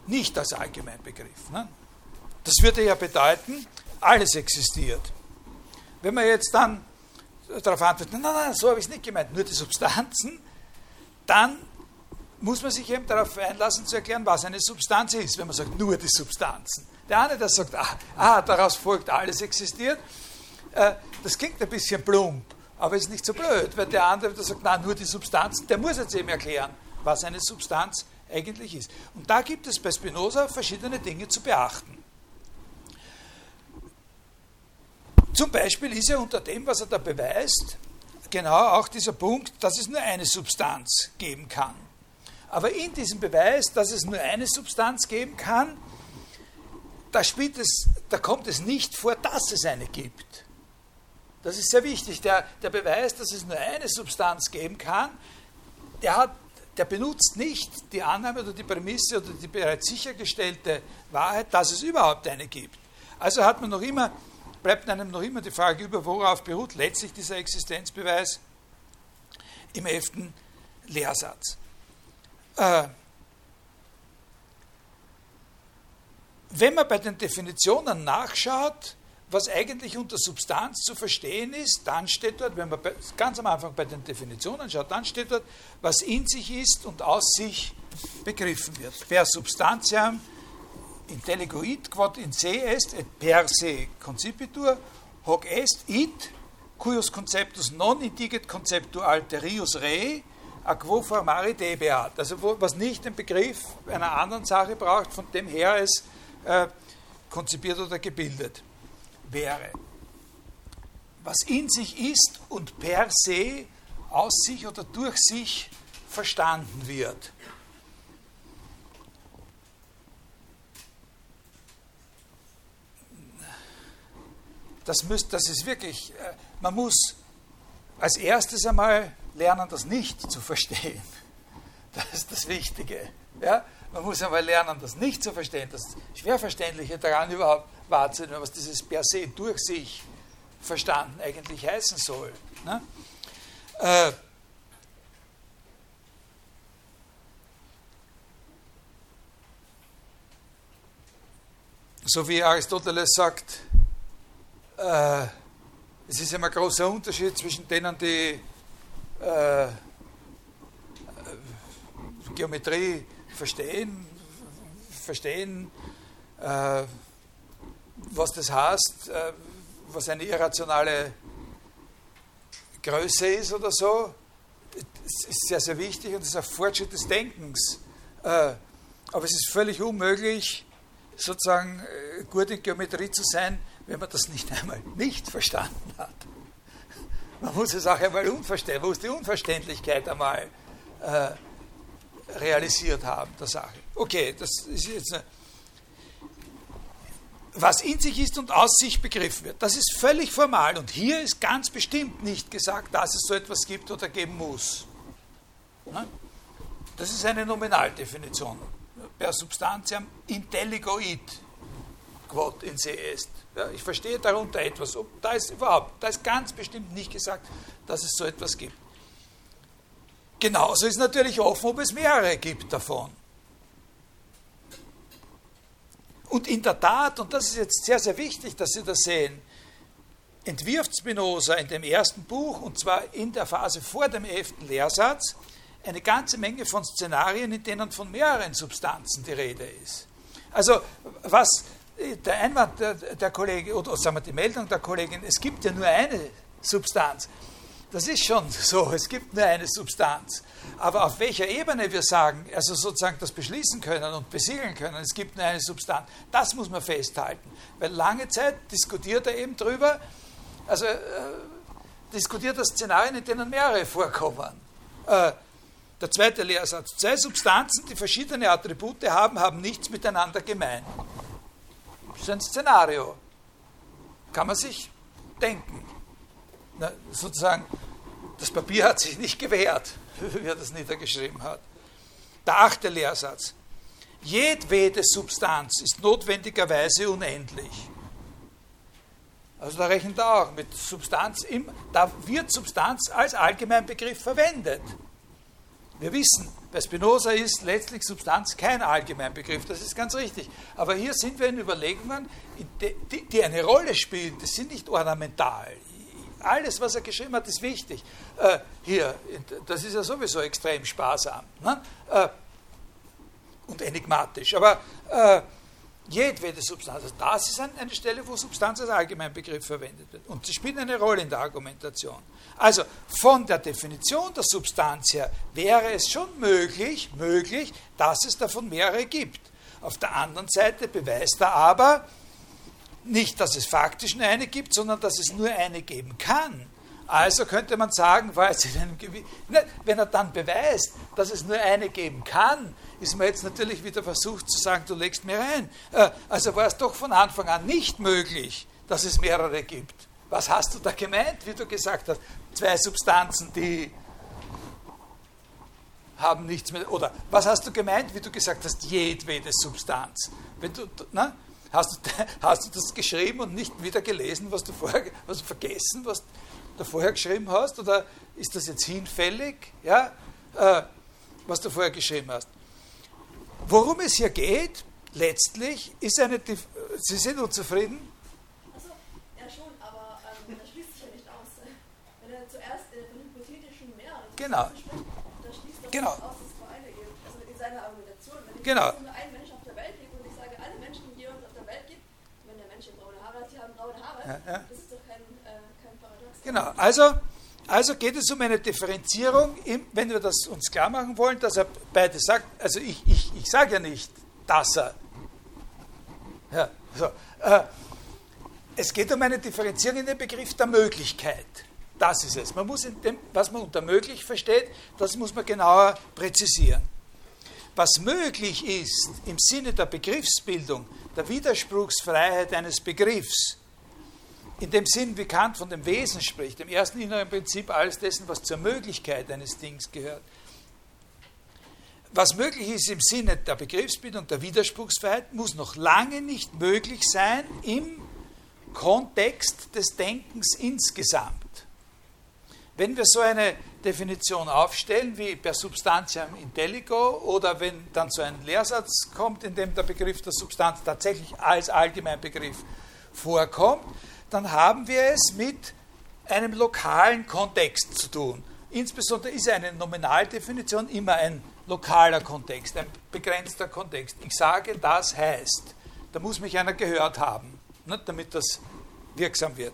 Nicht als Allgemeinbegriff. Ne? Das würde ja bedeuten, alles existiert. Wenn man jetzt dann darauf antwortet, nein, nein, so habe ich es nicht gemeint, nur die Substanzen, dann muss man sich eben darauf einlassen zu erklären, was eine Substanz ist, wenn man sagt, nur die Substanzen. Der eine, der sagt, ah, ah daraus folgt, alles existiert, äh, das klingt ein bisschen plump, aber ist nicht so blöd, weil der andere, der sagt, na, nur die Substanzen, der muss jetzt eben erklären, was eine Substanz eigentlich ist. Und da gibt es bei Spinoza verschiedene Dinge zu beachten. Zum Beispiel ist ja unter dem, was er da beweist, genau auch dieser Punkt, dass es nur eine Substanz geben kann. Aber in diesem Beweis, dass es nur eine Substanz geben kann, da, es, da kommt es nicht vor, dass es eine gibt. Das ist sehr wichtig. Der, der Beweis, dass es nur eine Substanz geben kann, der, hat, der benutzt nicht die Annahme oder die Prämisse oder die bereits sichergestellte Wahrheit, dass es überhaupt eine gibt. Also hat man noch immer, bleibt einem noch immer die Frage über, worauf beruht letztlich dieser Existenzbeweis im elften Lehrsatz. Äh, wenn man bei den Definitionen nachschaut, was eigentlich unter Substanz zu verstehen ist, dann steht dort, wenn man ganz am Anfang bei den Definitionen schaut, dann steht dort, was in sich ist und aus sich begriffen wird. Per substantiam intelleguit quod in se est et per se concipitur hoc est it cuius conceptus non indiget conceptu alterius rei a quo formare debeat, also wo, was nicht den Begriff einer anderen Sache braucht, von dem her es äh, konzipiert oder gebildet wäre. Was in sich ist und per se aus sich oder durch sich verstanden wird. das, müsst, das ist wirklich, äh, man muss als erstes einmal lernen, das nicht zu verstehen. Das ist das Wichtige. Ja? Man muss einmal lernen, das nicht zu verstehen, das Schwerverständliche daran überhaupt wahrzunehmen, was dieses per se durch sich verstanden eigentlich heißen soll. Ne? Äh, so wie Aristoteles sagt, äh, es ist immer ein großer Unterschied zwischen denen, die äh, Geometrie verstehen, verstehen äh, was das heißt, äh, was eine irrationale Größe ist oder so. Das ist sehr, sehr wichtig und das ist ein Fortschritt des Denkens. Äh, aber es ist völlig unmöglich, sozusagen äh, gut in Geometrie zu sein, wenn man das nicht einmal nicht verstanden hat. Man muss es auch einmal unverständlich, muss die Unverständlichkeit einmal äh, realisiert haben, der Sache. Okay, das ist jetzt eine, was in sich ist und aus sich begriffen wird. Das ist völlig formal und hier ist ganz bestimmt nicht gesagt, dass es so etwas gibt oder geben muss. Ne? Das ist eine Nominaldefinition. Per substantiam intelligoid quod in se est. Ja, ich verstehe darunter etwas. Da ist überhaupt, da ist ganz bestimmt nicht gesagt, dass es so etwas gibt. Genauso ist natürlich offen, ob es mehrere gibt davon. Und in der Tat, und das ist jetzt sehr, sehr wichtig, dass Sie das sehen, entwirft Spinoza in dem ersten Buch, und zwar in der Phase vor dem elften Lehrsatz, eine ganze Menge von Szenarien, in denen von mehreren Substanzen die Rede ist. Also was der Einwand der, der Kollege, oder sagen wir die Meldung der Kollegin, es gibt ja nur eine Substanz. Das ist schon so, es gibt nur eine Substanz. Aber auf welcher Ebene wir sagen, also sozusagen das beschließen können und besiegeln können, es gibt nur eine Substanz, das muss man festhalten. Weil lange Zeit diskutiert er eben drüber, also äh, diskutiert das Szenarien, in denen mehrere vorkommen. Äh, der zweite Lehrsatz. Zwei Substanzen, die verschiedene Attribute haben, haben nichts miteinander gemein. Ist ein Szenario. Kann man sich denken. Na, sozusagen, das Papier hat sich nicht gewehrt, wie er das niedergeschrieben hat. Der achte Lehrsatz. Jedwede Substanz ist notwendigerweise unendlich. Also da rechnet er auch mit Substanz, im, da wird Substanz als Allgemeinbegriff verwendet. Wir wissen, bei Spinoza ist letztlich Substanz kein Allgemeinbegriff, das ist ganz richtig. Aber hier sind wir in Überlegungen, die, eine Rolle spielen, die sind nicht ornamental. Alles, was er geschrieben hat, ist wichtig. Äh, hier, das ist ja sowieso extrem sparsam ne? äh, und enigmatisch. Aber äh, jedwede Substanz, also das ist eine Stelle, wo Substanz als Allgemeinbegriff verwendet wird. Und sie spielt eine Rolle in der Argumentation. Also von der Definition der Substanz her wäre es schon möglich, möglich, dass es davon mehrere gibt. Auf der anderen Seite beweist er aber, nicht, dass es faktisch nur eine gibt, sondern dass es nur eine geben kann. Also könnte man sagen, es in einem ne, wenn er dann beweist, dass es nur eine geben kann, ist man jetzt natürlich wieder versucht zu sagen, du legst mir rein. Äh, also war es doch von Anfang an nicht möglich, dass es mehrere gibt. Was hast du da gemeint, wie du gesagt hast? Zwei Substanzen, die haben nichts mehr. Oder was hast du gemeint, wie du gesagt hast, jedwede Substanz? Wenn du, na, Hast du, hast du das geschrieben und nicht wieder gelesen, was du vorher, was vergessen, was du vorher geschrieben hast? Oder ist das jetzt hinfällig, ja, äh, was du vorher geschrieben hast? Worum es hier geht, letztlich, ist eine. Sie sind unzufrieden? Also, ja schon, aber ähm, das schließt sich ja nicht aus. Wenn er zuerst äh, von hypothetischen Mehreren genau. spricht, da schließt das genau. aus, dass es vor eine gibt. Also in seiner Argumentation. Wenn ich genau. nur ein Mensch auf der Welt gibt und ich sage, alle Menschen, die uns auf der Welt gibt, wenn der Mensch braune Haare hat, die haben braune Haare, Ja, ja. das ist doch kein, äh, kein Paradox. Genau, also, also geht es um eine Differenzierung, wenn wir das uns klar machen wollen, dass er beide sagt, also ich, ich, ich sage ja nicht, dass er. Ja, so, äh, es geht um eine Differenzierung in den Begriff der Möglichkeit. Das ist es. Man muss dem, was man unter möglich versteht, das muss man genauer präzisieren. Was möglich ist im Sinne der Begriffsbildung, der Widerspruchsfreiheit eines Begriffs, in dem Sinn, wie Kant von dem Wesen spricht, dem ersten inneren Prinzip alles dessen, was zur Möglichkeit eines Dings gehört. Was möglich ist im Sinne der Begriffsbildung, der Widerspruchsfreiheit, muss noch lange nicht möglich sein im Kontext des Denkens insgesamt. Wenn wir so eine Definition aufstellen, wie per Substantiam intelligo, oder wenn dann so ein Lehrsatz kommt, in dem der Begriff der Substanz tatsächlich als Allgemeinbegriff vorkommt, dann haben wir es mit einem lokalen Kontext zu tun. Insbesondere ist eine Nominaldefinition immer ein lokaler Kontext, ein begrenzter Kontext. Ich sage, das heißt, da muss mich einer gehört haben, nicht, damit das wirksam wird,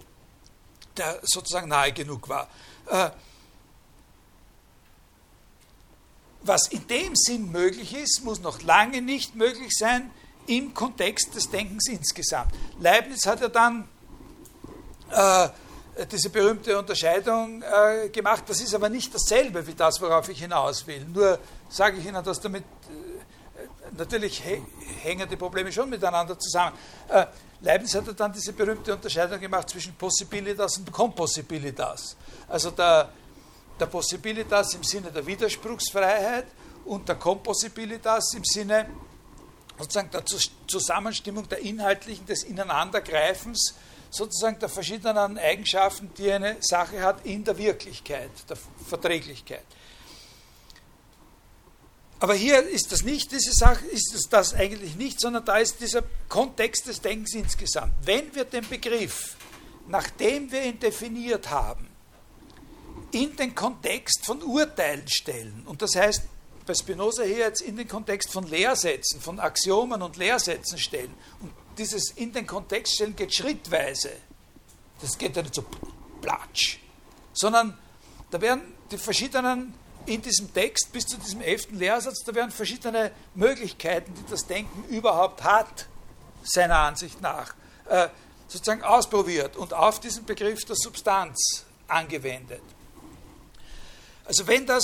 der sozusagen nahe genug war. Äh, was in dem Sinn möglich ist, muss noch lange nicht möglich sein im Kontext des Denkens insgesamt. Leibniz hat ja dann äh, diese berühmte Unterscheidung äh, gemacht. Das ist aber nicht dasselbe wie das, worauf ich hinaus will. Nur sage ich Ihnen, dass damit äh, natürlich hängen die Probleme schon miteinander zusammen. Äh, Leibniz hat dann diese berühmte Unterscheidung gemacht zwischen Possibilitas und Compossibilitas. Also der, der Possibilitas im Sinne der Widerspruchsfreiheit und der Compossibilitas im Sinne sozusagen der Zusammenstimmung der inhaltlichen, des Ineinandergreifens sozusagen der verschiedenen Eigenschaften, die eine Sache hat in der Wirklichkeit, der Verträglichkeit. Aber hier ist das nicht, diese Sache ist es das eigentlich nicht, sondern da ist dieser Kontext des Denkens insgesamt. Wenn wir den Begriff, nachdem wir ihn definiert haben, in den Kontext von Urteilen stellen, und das heißt, bei Spinoza hier jetzt in den Kontext von Lehrsätzen, von Axiomen und Lehrsätzen stellen und dieses in den Kontext stellen geht schrittweise. Das geht ja nicht so platsch. Sondern da werden die verschiedenen, in diesem Text bis zu diesem elften Lehrsatz, da werden verschiedene Möglichkeiten, die das Denken überhaupt hat, seiner Ansicht nach, äh, sozusagen ausprobiert und auf diesen Begriff der Substanz angewendet. Also wenn das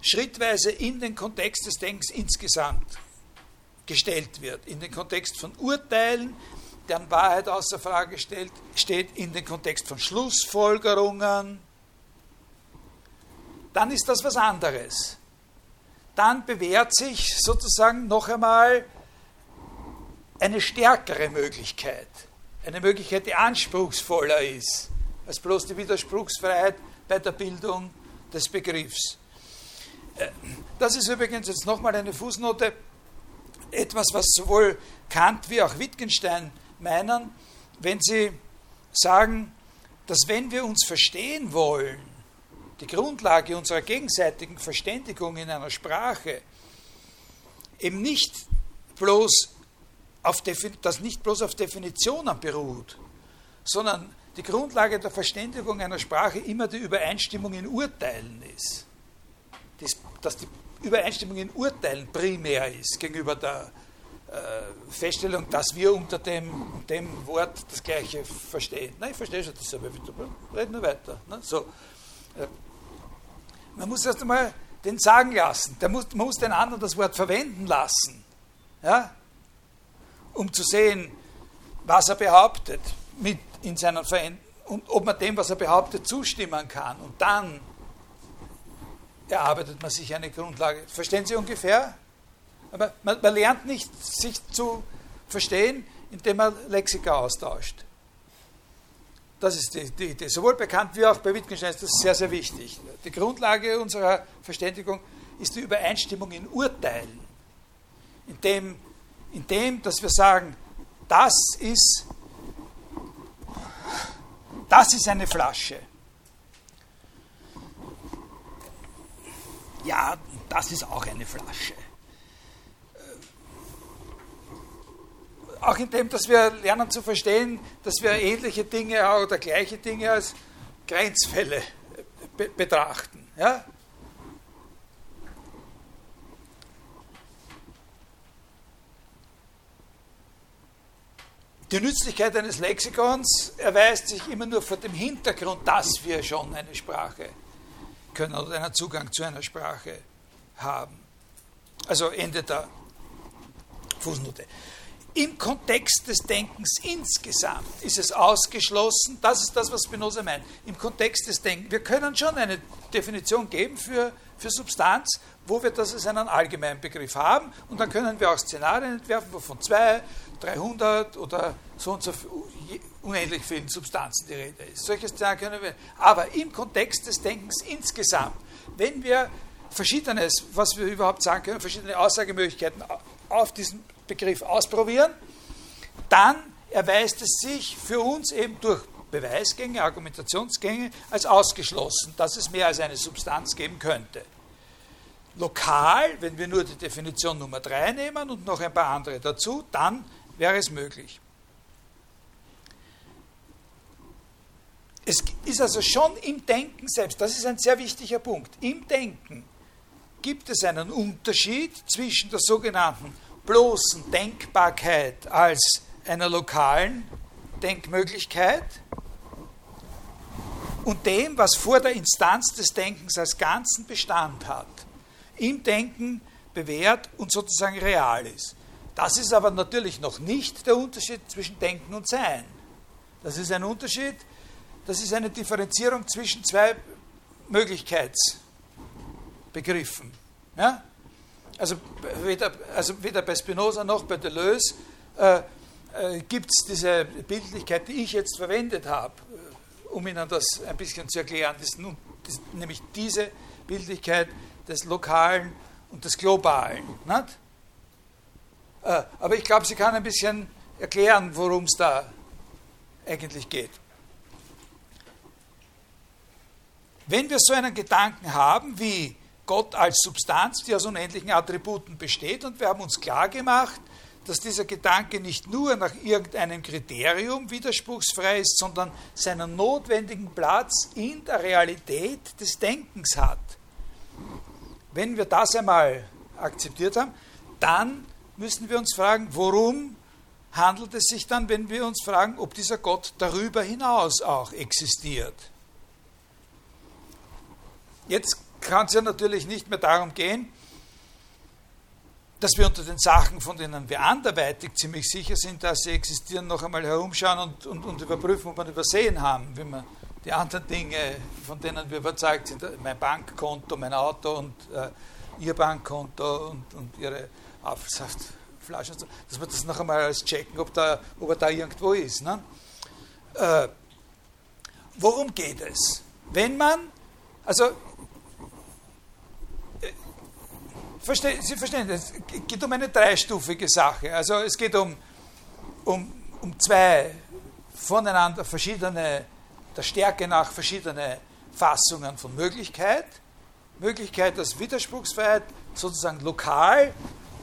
schrittweise in den Kontext des Denkens insgesamt gestellt wird, in den Kontext von Urteilen, deren Wahrheit außer Frage stellt, steht, in den Kontext von Schlussfolgerungen, dann ist das was anderes. Dann bewährt sich sozusagen noch einmal eine stärkere Möglichkeit, eine Möglichkeit, die anspruchsvoller ist als bloß die Widerspruchsfreiheit bei der Bildung des Begriffs. Äh, das ist übrigens jetzt nochmal eine Fußnote etwas, was sowohl Kant wie auch Wittgenstein meinen, wenn sie sagen, dass wenn wir uns verstehen wollen, die Grundlage unserer gegenseitigen Verständigung in einer Sprache eben nicht bloß auf das nicht bloß auf Definitionen beruht, sondern die Grundlage der Verständigung einer Sprache immer die Übereinstimmung in Urteilen ist. Dass die Übereinstimmung in Urteilen primär ist gegenüber der äh, Feststellung, dass wir unter dem, dem Wort das Gleiche verstehen. Nein, ich verstehe schon das, aber reden wir weiter. Ne? So. Äh, man muss erst einmal den sagen lassen. Der muss, man muss den anderen das Wort verwenden lassen, ja? um zu sehen, was er behauptet mit in Veränderung und ob man dem, was er behauptet, zustimmen kann. Und dann erarbeitet man sich eine Grundlage. Verstehen Sie ungefähr? Aber man, man lernt nicht, sich zu verstehen, indem man Lexika austauscht. Das ist die, die, Idee. Sowohl bekannt wie auch bei Wittgenstein ist das sehr, sehr wichtig. Die Grundlage unserer Verständigung ist die Übereinstimmung in Urteilen. In dem, in dem dass wir sagen, das ist, das ist eine Flasche. Ja, das ist auch eine Flasche. Äh, auch indem, dass wir lernen zu verstehen, dass wir ähnliche Dinge oder gleiche Dinge als Grenzfälle be betrachten. Ja? Die Nützlichkeit eines Lexikons erweist sich immer nur vor dem Hintergrund, dass wir schon eine Sprache können oder einen Zugang zu einer Sprache haben. Also Ende der Fußnote. im Kontext des Denkens insgesamt ist es ausgeschlossen, das ist das, was Spinoza meint, im Kontext des Denkens. Wir können schon eine Definition geben für, für Substanz, wo wir das als einen allgemeinen Begriff haben und dann können wir auch Szenarien entwerfen, wovon zwei, 300 oder so und so unendlich vielen Substanzen die Rede ist. Solche Szenarien können wir, aber im Kontext des Denkens insgesamt, wenn wir Verschiedenes, was wir überhaupt sagen können, verschiedene Aussagemöglichkeiten auf diesen Begriff ausprobieren, dann erweist es sich für uns eben durch Beweisgänge, Argumentationsgänge als ausgeschlossen, dass es mehr als eine Substanz geben könnte. Lokal, wenn wir nur die Definition Nummer 3 nehmen und noch ein paar andere dazu, dann wäre es möglich. Es ist also schon im Denken selbst, das ist ein sehr wichtiger Punkt, im Denken gibt es einen Unterschied zwischen der sogenannten bloßen Denkbarkeit als einer lokalen Denkmöglichkeit und dem, was vor der Instanz des Denkens als ganzen Bestand hat, im Denken bewährt und sozusagen real ist. Das ist aber natürlich noch nicht der Unterschied zwischen Denken und Sein. Das ist ein Unterschied, das ist eine Differenzierung zwischen zwei Möglichkeitsbegriffen. Ja? Also, weder, also weder bei Spinoza noch bei Deleuze äh, äh, gibt es diese Bildlichkeit, die ich jetzt verwendet habe, äh, um Ihnen das ein bisschen zu erklären. Das nun, das nämlich diese Bildlichkeit des Lokalen und des Globalen. Nicht? Äh, aber ich glaube, sie kann ein bisschen erklären, worum es da eigentlich geht. Wenn wir so einen Gedanken haben wie Gott als Substanz, die aus unendlichen Attributen besteht, und wir haben uns klar gemacht, dass dieser Gedanke nicht nur nach irgendeinem Kriterium widerspruchsfrei ist, sondern seinen notwendigen Platz in der Realität des Denkens hat. Wenn wir das einmal akzeptiert haben, dann müssen wir uns fragen, worum handelt es sich dann, wenn wir uns fragen, ob dieser Gott darüber hinaus auch existiert. Jetzt kann es ja natürlich nicht mehr darum gehen, dass wir unter den Sachen, von denen wir anderweitig ziemlich sicher sind, dass sie existieren, noch einmal herumschauen und, und, und überprüfen, ob wir übersehen haben, wenn wir die anderen Dinge, von denen wir überzeugt sind, mein Bankkonto, mein Auto und äh, Ihr Bankkonto und, und Ihre Apfelsaftflaschen, dass wir das noch einmal alles checken, ob, da, ob er da irgendwo ist. Ne? Äh, worum geht es? Wenn man, also Verste Sie verstehen, es geht um eine dreistufige Sache. Also es geht um, um, um zwei voneinander verschiedene, der Stärke nach verschiedene Fassungen von Möglichkeit. Möglichkeit als Widerspruchsfreiheit sozusagen lokal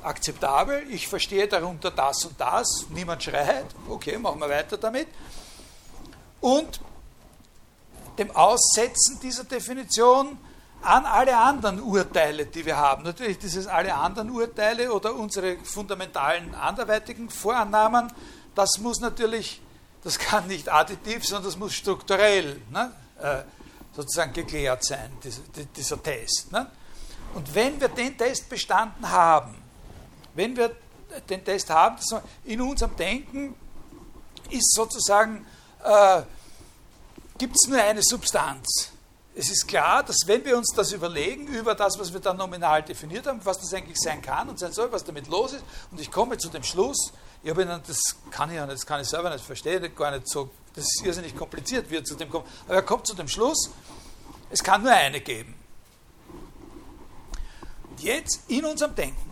akzeptabel. Ich verstehe darunter das und das. Niemand schreit. Okay, machen wir weiter damit. Und dem Aussetzen dieser Definition an alle anderen Urteile, die wir haben. Natürlich dieses alle anderen Urteile oder unsere fundamentalen anderweitigen Vorannahmen, das muss natürlich, das kann nicht additiv, sondern das muss strukturell ne, äh, sozusagen geklärt sein, dieser, Test. Ne? Und wenn wir den Test bestanden haben, wenn wir den Test haben, in unserem Denken ist sozusagen, äh, gibt es nur eine Substanz es ist klar, dass wenn wir uns das überlegen, über das, was wir dann nominal definiert haben, was das eigentlich sein kann und sein soll, was damit los ist, und ich komme zu dem Schluss, ich habe Ihnen, das kann ich das kann ich selber nicht verstehen, gar nicht so, das ist irrsinnig kompliziert, wie er zu dem kommt, aber er kommt zu dem Schluss, es kann nur eine geben. Und jetzt in unserem Denken.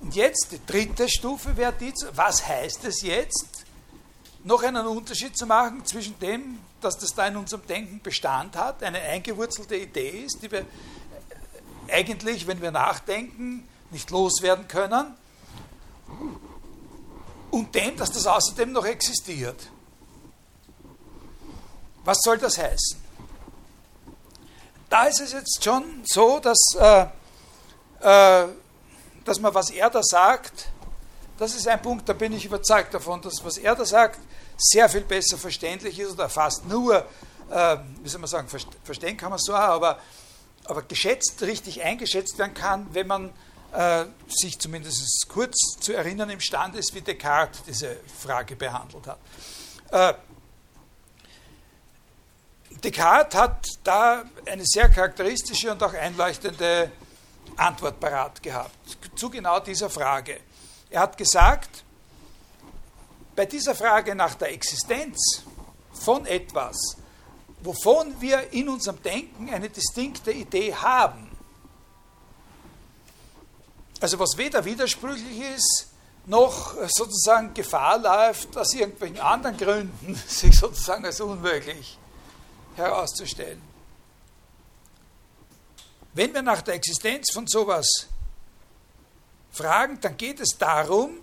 Und jetzt die dritte Stufe wäre die, was heißt es jetzt, noch einen Unterschied zu machen zwischen dem, dass das da in unserem Denken Bestand hat, eine eingewurzelte Idee ist, die wir eigentlich, wenn wir nachdenken, nicht loswerden können, und dem, dass das außerdem noch existiert. Was soll das heißen? Da ist es jetzt schon so, dass, äh, äh, dass man, was er da sagt, das ist ein Punkt, da bin ich überzeugt davon, dass was er da sagt, sehr viel besser verständlich ist oder fast nur, äh, wie soll man sagen, verstehen kann man so, aber, aber geschätzt, richtig eingeschätzt werden kann, wenn man äh, sich zumindest kurz zu erinnern imstande ist, wie Descartes diese Frage behandelt hat. Äh, Descartes hat da eine sehr charakteristische und auch einleuchtende Antwort parat gehabt zu genau dieser Frage. Er hat gesagt, bei dieser Frage nach der Existenz von etwas, wovon wir in unserem Denken eine distinkte Idee haben, also was weder widersprüchlich ist, noch sozusagen Gefahr läuft, aus irgendwelchen anderen Gründen sich sozusagen als unmöglich herauszustellen. Wenn wir nach der Existenz von sowas fragen, dann geht es darum,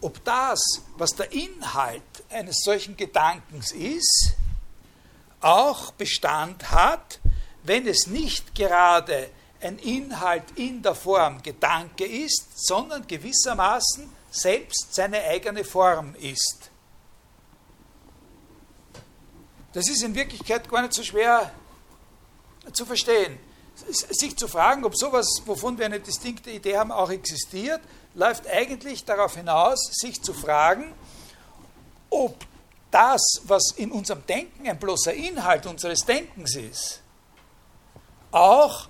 ob das, was der Inhalt eines solchen Gedankens ist, auch Bestand hat, wenn es nicht gerade ein Inhalt in der Form Gedanke ist, sondern gewissermaßen selbst seine eigene Form ist. Das ist in Wirklichkeit gar nicht so schwer zu verstehen. Sich zu fragen, ob sowas, wovon wir eine distinkte Idee haben, auch existiert, läuft eigentlich darauf hinaus, sich zu fragen, ob das, was in unserem Denken ein bloßer Inhalt unseres Denkens ist, auch,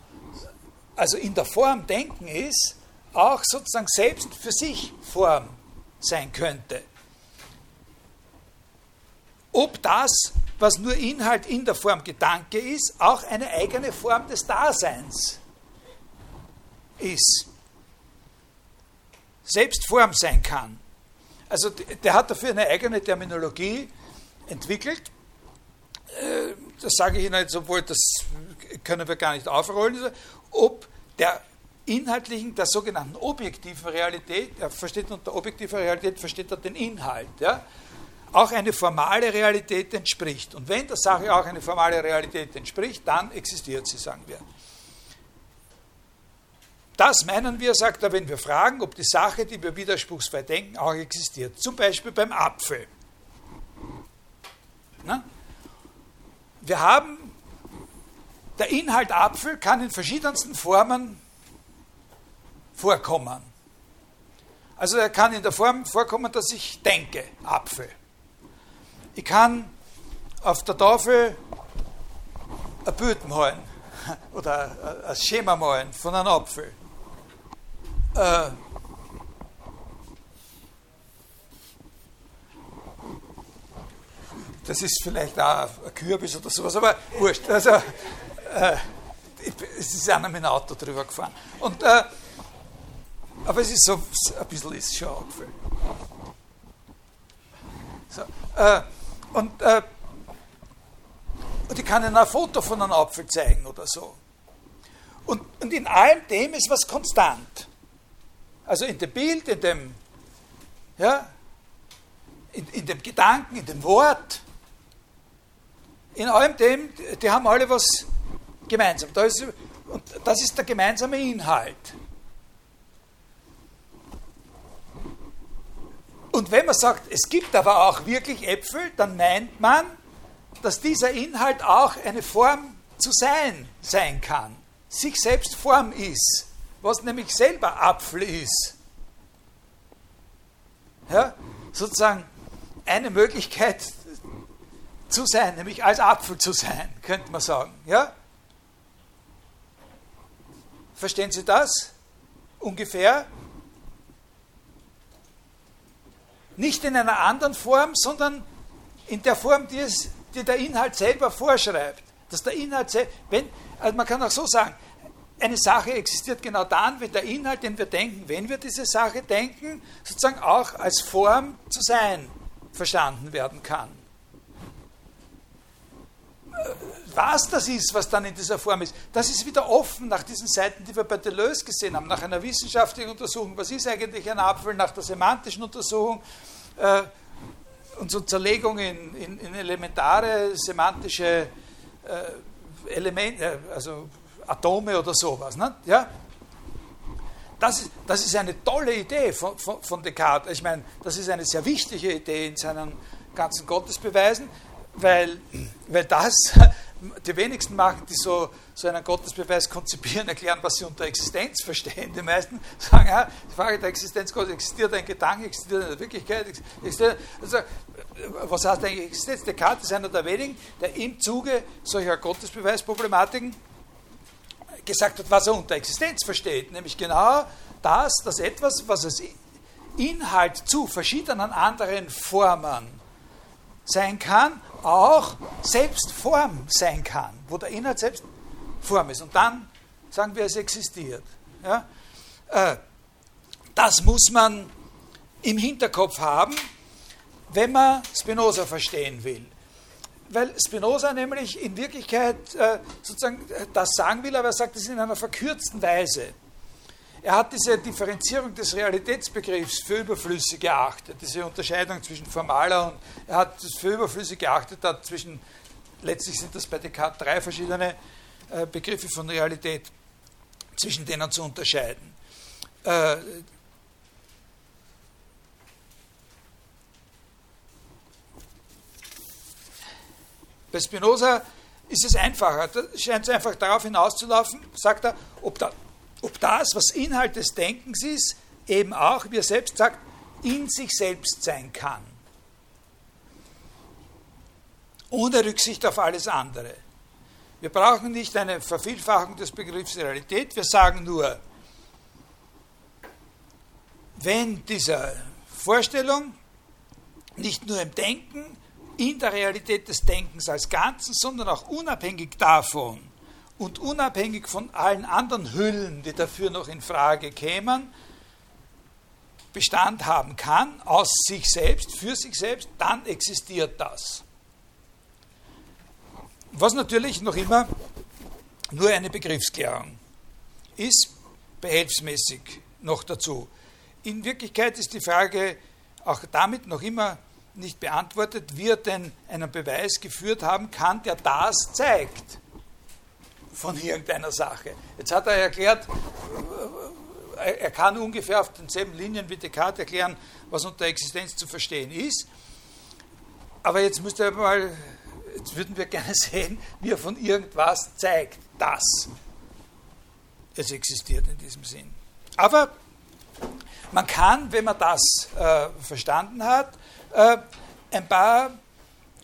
also in der Form Denken ist, auch sozusagen selbst für sich Form sein könnte. Ob das, was nur Inhalt in der Form Gedanke ist, auch eine eigene Form des Daseins ist. Selbst Form sein kann. Also der hat dafür eine eigene Terminologie entwickelt. Äh, das sage ich Ihnen jetzt, obwohl das können wir gar nicht aufrollen. Ob der inhaltlichen, der sogenannten objektiven Realität, er versteht unter objektiver Realität, versteht er den Inhalt. Ja? auch eine formale Realität entspricht. Und wenn der Sache auch eine formale Realität entspricht, dann existiert sie, sagen wir. Das meinen wir, sagt er, wenn wir fragen, ob die Sache, die wir widerspruchsfrei denken, auch existiert. Zum Beispiel beim Apfel. Na? Wir haben, der Inhalt Apfel kann in verschiedensten Formen vorkommen. Also er kann in der Form vorkommen, dass ich denke, Apfel. Ich kann auf der Tafel ein Bild malen oder ein Schema malen von einem Apfel. Äh, das ist vielleicht auch ein Kürbis oder sowas, aber wurscht. Also, äh, es ist einer mit dem Auto drüber gefahren. Und, äh, aber es ist so, ein bisschen ist schon aufgefallen. So, äh, und, äh, und ich kann Ihnen ein Foto von einem Apfel zeigen oder so. Und, und in allem dem ist was konstant. Also in dem Bild, in dem, ja, in, in dem Gedanken, in dem Wort, in allem dem, die haben alle was gemeinsam. Da ist, und das ist der gemeinsame Inhalt. Und wenn man sagt, es gibt aber auch wirklich Äpfel, dann meint man, dass dieser Inhalt auch eine Form zu sein sein kann, sich selbst Form ist, was nämlich selber Apfel ist. Ja, sozusagen eine Möglichkeit zu sein, nämlich als Apfel zu sein, könnte man sagen. Ja? Verstehen Sie das? Ungefähr? Nicht in einer anderen Form, sondern in der Form, die, es, die der Inhalt selber vorschreibt. Dass der Inhalt, wenn, also man kann auch so sagen, eine Sache existiert genau dann, wenn der Inhalt, den wir denken, wenn wir diese Sache denken, sozusagen auch als Form zu sein verstanden werden kann. Was das ist, was dann in dieser Form ist, das ist wieder offen nach diesen Seiten, die wir bei Deleuze gesehen haben, nach einer wissenschaftlichen Untersuchung. Was ist eigentlich ein Apfel? Nach der semantischen Untersuchung äh, und so Zerlegung in, in, in elementare semantische äh, Elemente, äh, also Atome oder sowas. Ne? Ja? Das, ist, das ist eine tolle Idee von, von, von Descartes. Ich meine, das ist eine sehr wichtige Idee in seinen ganzen Gottesbeweisen weil, weil das die wenigsten machen, die so, so einen Gottesbeweis konzipieren, erklären, was sie unter Existenz verstehen. Die meisten sagen, ja, die Frage der Existenz Gottes, existiert ein Gedanke, existiert eine Wirklichkeit, existiert, also, was heißt eigentlich Existenz? Descartes ist einer der wenigen, der im Zuge solcher Gottesbeweisproblematiken gesagt hat, was er unter Existenz versteht, nämlich genau das, dass etwas, was als Inhalt zu verschiedenen anderen Formen sein kann, auch selbst Form sein kann, wo der Inhalt selbst Form ist. Und dann sagen wir, es existiert. Ja? Äh, das muss man im Hinterkopf haben, wenn man Spinoza verstehen will. Weil Spinoza nämlich in Wirklichkeit äh, sozusagen das sagen will, aber er sagt es in einer verkürzten Weise. Er hat diese Differenzierung des Realitätsbegriffs für überflüssig geachtet, diese Unterscheidung zwischen formaler und er hat es für überflüssig geachtet, hat zwischen, letztlich sind das bei Descartes drei verschiedene äh, Begriffe von Realität, zwischen denen zu unterscheiden. Äh, bei Spinoza ist es einfacher, da scheint es einfach darauf hinauszulaufen, sagt er, ob da ob das, was Inhalt des Denkens ist, eben auch, wie er selbst sagt, in sich selbst sein kann. Ohne Rücksicht auf alles andere. Wir brauchen nicht eine Vervielfachung des Begriffs Realität, wir sagen nur, wenn diese Vorstellung nicht nur im Denken, in der Realität des Denkens als Ganzen, sondern auch unabhängig davon und unabhängig von allen anderen Hüllen, die dafür noch in Frage kämen, Bestand haben kann, aus sich selbst, für sich selbst, dann existiert das. Was natürlich noch immer nur eine Begriffsklärung ist, behelfsmäßig noch dazu. In Wirklichkeit ist die Frage auch damit noch immer nicht beantwortet, wie er denn einen Beweis geführt haben kann, der das zeigt von irgendeiner Sache. Jetzt hat er erklärt, er kann ungefähr auf denselben Linien wie Descartes erklären, was unter Existenz zu verstehen ist. Aber jetzt müsste er mal, jetzt würden wir gerne sehen, wie er von irgendwas zeigt, dass es existiert in diesem Sinn. Aber man kann, wenn man das äh, verstanden hat, äh, ein paar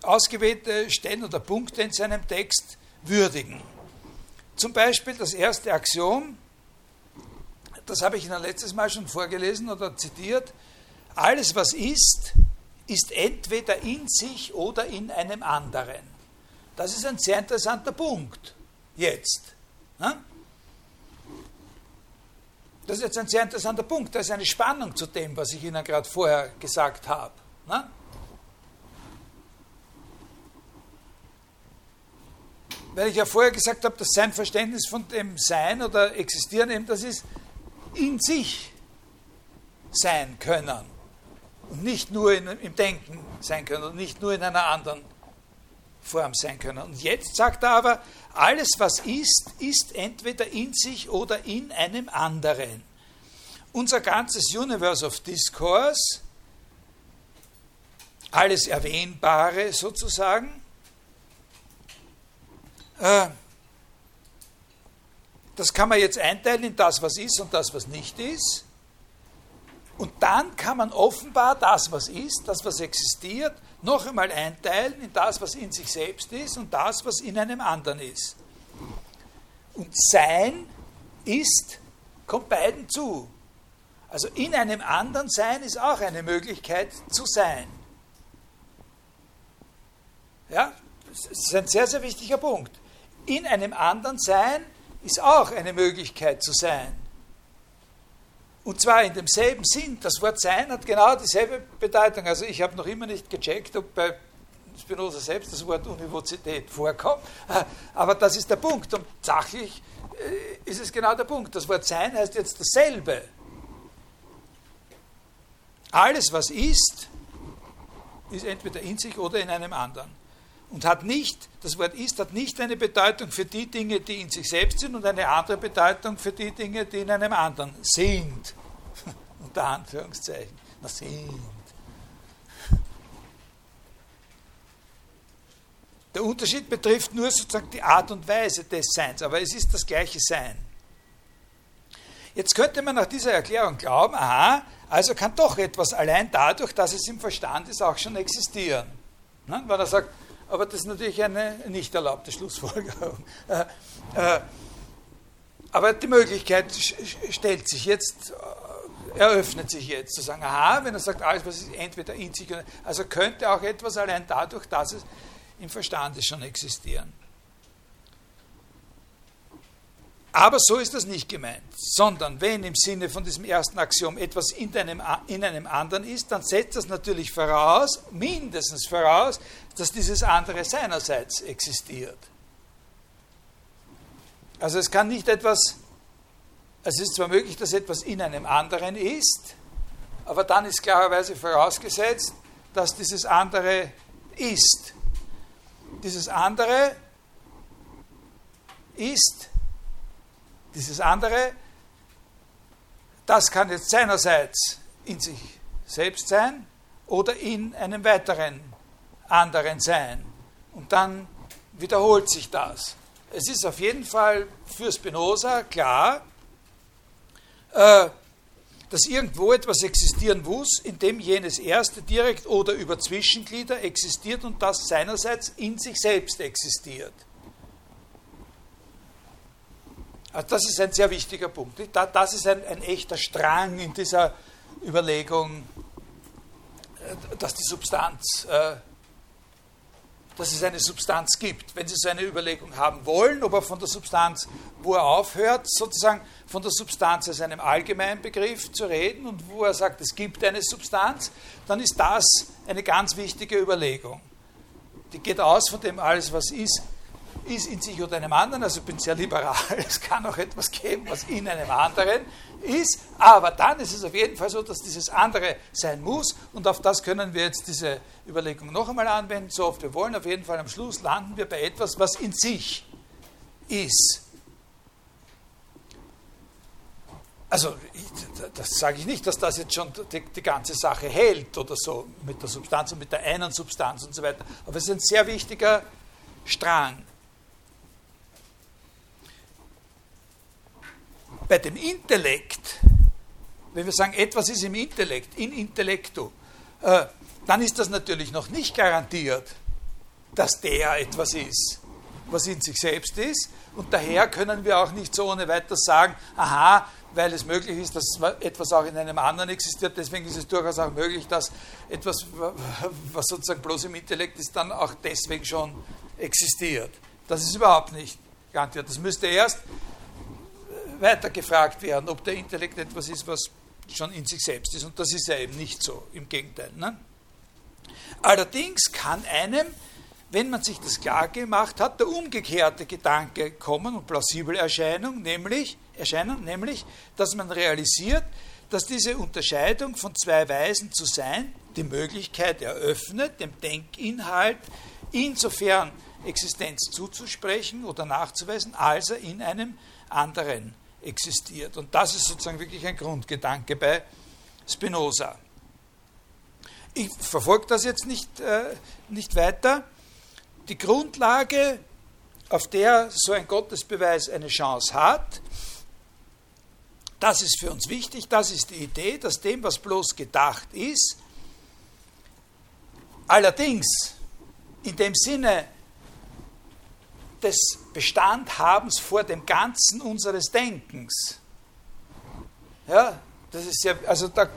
ausgewählte Stellen oder Punkte in seinem Text würdigen. Zum Beispiel das erste Axiom, das habe ich Ihnen letztes Mal schon vorgelesen oder zitiert. Alles, was ist, ist entweder in sich oder in einem anderen. Das ist ein sehr interessanter Punkt jetzt. Das ist jetzt ein sehr interessanter Punkt. Da ist eine Spannung zu dem, was ich Ihnen gerade vorher gesagt habe. Weil ich ja vorher gesagt habe, dass sein Verständnis von dem Sein oder Existieren eben das ist, in sich sein können und nicht nur in, im Denken sein können und nicht nur in einer anderen Form sein können. Und jetzt sagt er aber, alles was ist, ist entweder in sich oder in einem anderen. Unser ganzes Universe of Discourse, alles Erwähnbare sozusagen, äh, das kann man jetzt einteilen in das, was ist und das, was nicht ist. Und dann kann man offenbar das, was ist, das, was existiert, noch einmal einteilen in das, was in sich selbst ist und das, was in einem anderen ist. Und Sein ist, kommt beiden zu. Also in einem anderen Sein ist auch eine Möglichkeit zu sein. Ja, das ist ein sehr, sehr wichtiger Punkt in einem anderen Sein ist auch eine Möglichkeit zu sein. Und zwar in demselben Sinn. Das Wort Sein hat genau dieselbe Bedeutung. Also ich habe noch immer nicht gecheckt, ob bei Spinoza selbst das Wort Universität vorkommt. Aber das ist der Punkt. Und sachlich äh, ist es genau der Punkt. Das Wort Sein heißt jetzt dasselbe. Alles, was ist, ist entweder in sich oder in einem anderen und hat nicht, das Wort ist, hat nicht eine Bedeutung für die Dinge, die in sich selbst sind und eine andere Bedeutung für die Dinge, die in einem anderen sind. Unter Anführungszeichen. Na, sind. Der Unterschied betrifft nur sozusagen die Art und Weise des Seins, aber es ist das gleiche Sein. Jetzt könnte man nach dieser Erklärung glauben, aha, also kann doch etwas allein dadurch, dass es im Verstand ist, auch schon existieren. Ne? Weil er sagt, aber das ist natürlich eine nicht erlaubte Schlussfolgerung. Äh, äh, aber die Möglichkeit stellt sich jetzt, äh, eröffnet sich jetzt, zu sagen, aha, wenn er sagt, alles, was ist entweder in sich, also könnte auch etwas allein dadurch, dass es im Verstande schon existieren. Aber so ist das nicht gemeint, sondern wenn im Sinne von diesem ersten Axiom etwas in einem, in einem anderen ist, dann setzt das natürlich voraus, mindestens voraus, dass dieses andere seinerseits existiert. Also es kann nicht etwas, es ist zwar möglich, dass etwas in einem anderen ist, aber dann ist klarerweise vorausgesetzt, dass dieses andere ist. Dieses andere ist dieses andere, das kann jetzt seinerseits in sich selbst sein oder in einem weiteren anderen sein. Und dann wiederholt sich das. Es ist auf jeden Fall für Spinoza klar, äh, dass irgendwo etwas existieren muss, in dem jenes erste direkt oder über Zwischenglieder existiert und das seinerseits in sich selbst existiert. Also das ist ein sehr wichtiger Punkt. Das ist ein, ein echter Strang in dieser Überlegung, äh, dass die Substanz, äh, dass es eine Substanz gibt. Wenn Sie so eine Überlegung haben wollen, ob er von der Substanz, wo er aufhört, sozusagen von der Substanz als einem allgemeinen Begriff zu reden und wo er sagt, es gibt eine Substanz, dann ist das eine ganz wichtige Überlegung. Die geht aus von dem alles, was ist, ist in sich oder einem anderen, also ich bin sehr liberal, es kann auch etwas geben, was in einem anderen ist, aber dann ist es auf jeden Fall so, dass dieses andere sein muss und auf das können wir jetzt diese Überlegung noch einmal anwenden, so oft wir wollen, auf jeden Fall am Schluss landen wir bei etwas, was in sich ist. Also, das sage ich nicht, dass das jetzt schon die, die, ganze Sache hält oder so mit der Substanz und mit der einen Substanz und so weiter. Aber es ist ein sehr wichtiger Strang. Bei dem Intellekt, wenn wir sagen, etwas ist im Intellekt, in Intellektu, äh, dann ist das natürlich noch nicht garantiert, dass der etwas ist, was in sich selbst ist. Und daher können wir auch nicht so ohne weiteres sagen, aha, weil es möglich ist, dass etwas auch in einem anderen existiert. Deswegen ist es durchaus auch möglich, dass etwas, was sozusagen bloß im Intellekt ist, dann auch deswegen schon existiert. Das ist überhaupt nicht garantiert. Das müsste erst weiter gefragt werden, ob der Intellekt etwas ist, was schon in sich selbst ist. Und das ist ja eben nicht so, im Gegenteil. Ne? Allerdings kann einem, wenn man sich das klar gemacht hat, der umgekehrte Gedanke kommen und plausibel Erscheinung, nämlich, erscheinen, nämlich, dass man realisiert, dass diese Unterscheidung von zwei Weisen zu sein die Möglichkeit eröffnet, dem Denkinhalt insofern Existenz zuzusprechen oder nachzuweisen, als er in einem anderen existiert. Und das ist sozusagen wirklich ein Grundgedanke bei Spinoza. Ich verfolge das jetzt nicht, äh, nicht weiter. Die Grundlage, auf der so ein Gottesbeweis eine Chance hat, das ist für uns wichtig, das ist die Idee, dass dem, was bloß gedacht ist, allerdings in dem Sinne des Bestandhabens vor dem Ganzen unseres Denkens. Ja, das ist ja, also da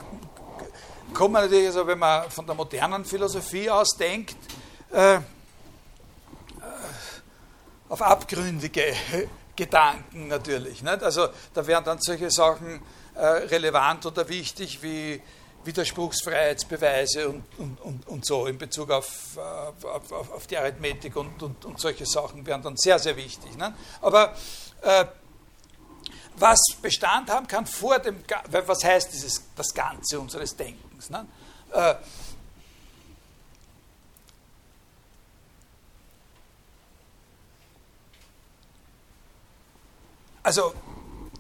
kommt man natürlich, also wenn man von der modernen Philosophie aus denkt, äh, äh auf abgründige Gedanken natürlich. Nicht? Also da wären dann solche Sachen äh, relevant oder wichtig wie Widerspruchsfreiheitsbeweise und, und, und, und so in Bezug auf, auf, auf, auf die Arithmetik und, und, und solche Sachen wären dann sehr, sehr wichtig. Ne? Aber äh, was Bestand haben kann vor dem, was heißt dieses, das Ganze unseres Denkens? Ne? Äh, also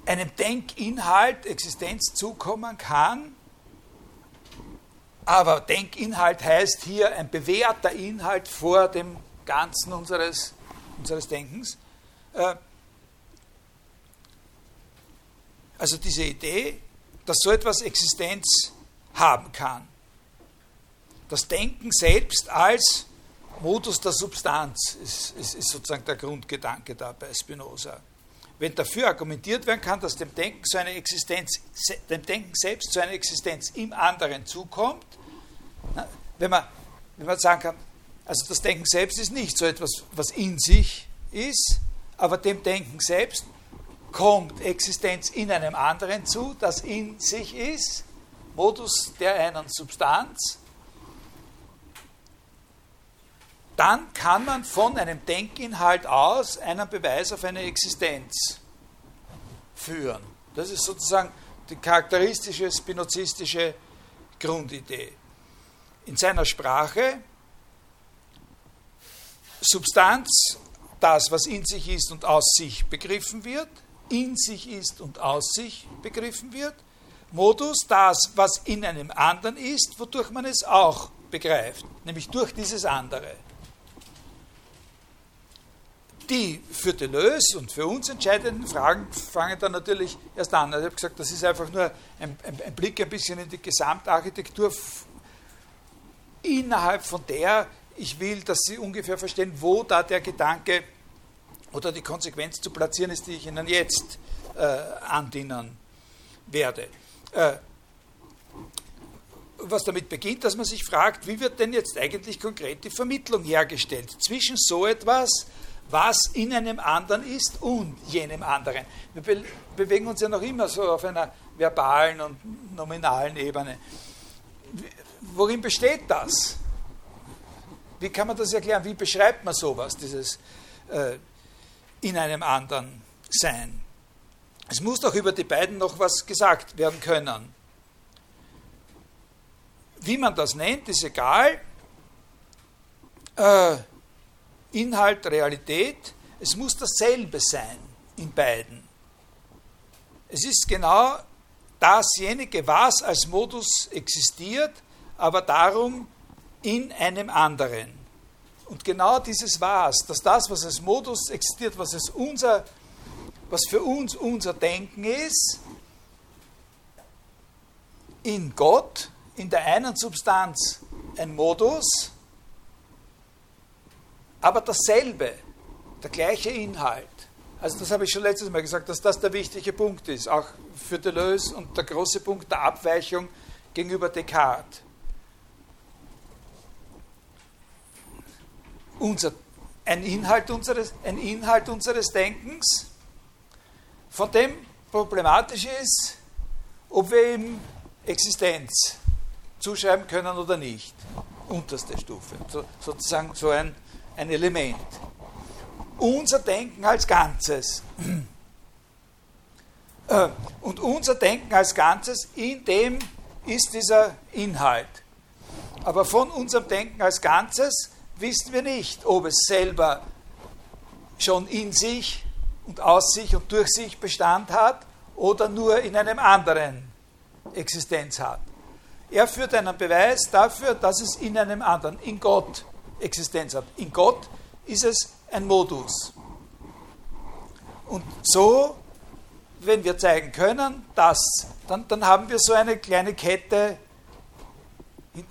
einem Denkinhalt Existenz zukommen kann, aber Denkinhalt heißt hier ein bewährter Inhalt vor dem Ganzen unseres, unseres Denkens. Äh, also diese Idee, dass so etwas Existenz haben kann. Das Denken selbst als Modus der Substanz ist, ist, ist sozusagen der Grundgedanke da bei Spinoza. Wenn dafür argumentiert werden kann, dass dem Denken, so eine Existenz, dem Denken selbst so eine Existenz im anderen zukommt, wenn man, wenn man sagen kann, also das Denken selbst ist nicht so etwas, was in sich ist, aber dem Denken selbst kommt Existenz in einem anderen zu, das in sich ist, Modus der einen Substanz, dann kann man von einem Denkinhalt aus einen Beweis auf eine Existenz führen. Das ist sozusagen die charakteristische spinozistische Grundidee. In seiner Sprache Substanz, das, was in sich ist und aus sich begriffen wird, in sich ist und aus sich begriffen wird. Modus, das, was in einem anderen ist, wodurch man es auch begreift, nämlich durch dieses andere. Die für Deleuze und für uns entscheidenden Fragen fangen dann natürlich erst an. Also ich habe gesagt, das ist einfach nur ein, ein, ein Blick ein bisschen in die Gesamtarchitektur, innerhalb von der ich will, dass Sie ungefähr verstehen, wo da der Gedanke oder die Konsequenz zu platzieren ist, die ich Ihnen jetzt äh, andienen werde. Äh, was damit beginnt, dass man sich fragt, wie wird denn jetzt eigentlich konkret die Vermittlung hergestellt zwischen so etwas, was in einem anderen ist und jenem anderen. Wir be bewegen uns ja noch immer so auf einer verbalen und nominalen Ebene. Worin besteht das? Wie kann man das erklären? Wie beschreibt man sowas, dieses äh, in einem anderen Sein? Es muss doch über die beiden noch was gesagt werden können. Wie man das nennt, ist egal. Äh, Inhalt, Realität, es muss dasselbe sein in beiden. Es ist genau dasjenige, was als Modus existiert, aber darum in einem anderen. Und genau dieses Was, dass das, was als Modus existiert, was, es unser, was für uns unser Denken ist, in Gott, in der einen Substanz ein Modus, aber dasselbe, der gleiche Inhalt. Also das habe ich schon letztes Mal gesagt, dass das der wichtige Punkt ist, auch für Deleuze und der große Punkt der Abweichung gegenüber Descartes. Unser, ein, Inhalt unseres, ein Inhalt unseres Denkens, von dem problematisch ist, ob wir ihm Existenz zuschreiben können oder nicht. Unterste Stufe. So, sozusagen so ein ein Element. Unser Denken als Ganzes. Äh, und unser Denken als Ganzes, in dem ist dieser Inhalt. Aber von unserem Denken als Ganzes wissen wir nicht, ob es selber schon in sich und aus sich und durch sich Bestand hat oder nur in einem anderen Existenz hat. Er führt einen Beweis dafür, dass es in einem anderen, in Gott, Existenz hat. In Gott ist es ein Modus. Und so, wenn wir zeigen können, dass, dann, dann haben wir so eine kleine Kette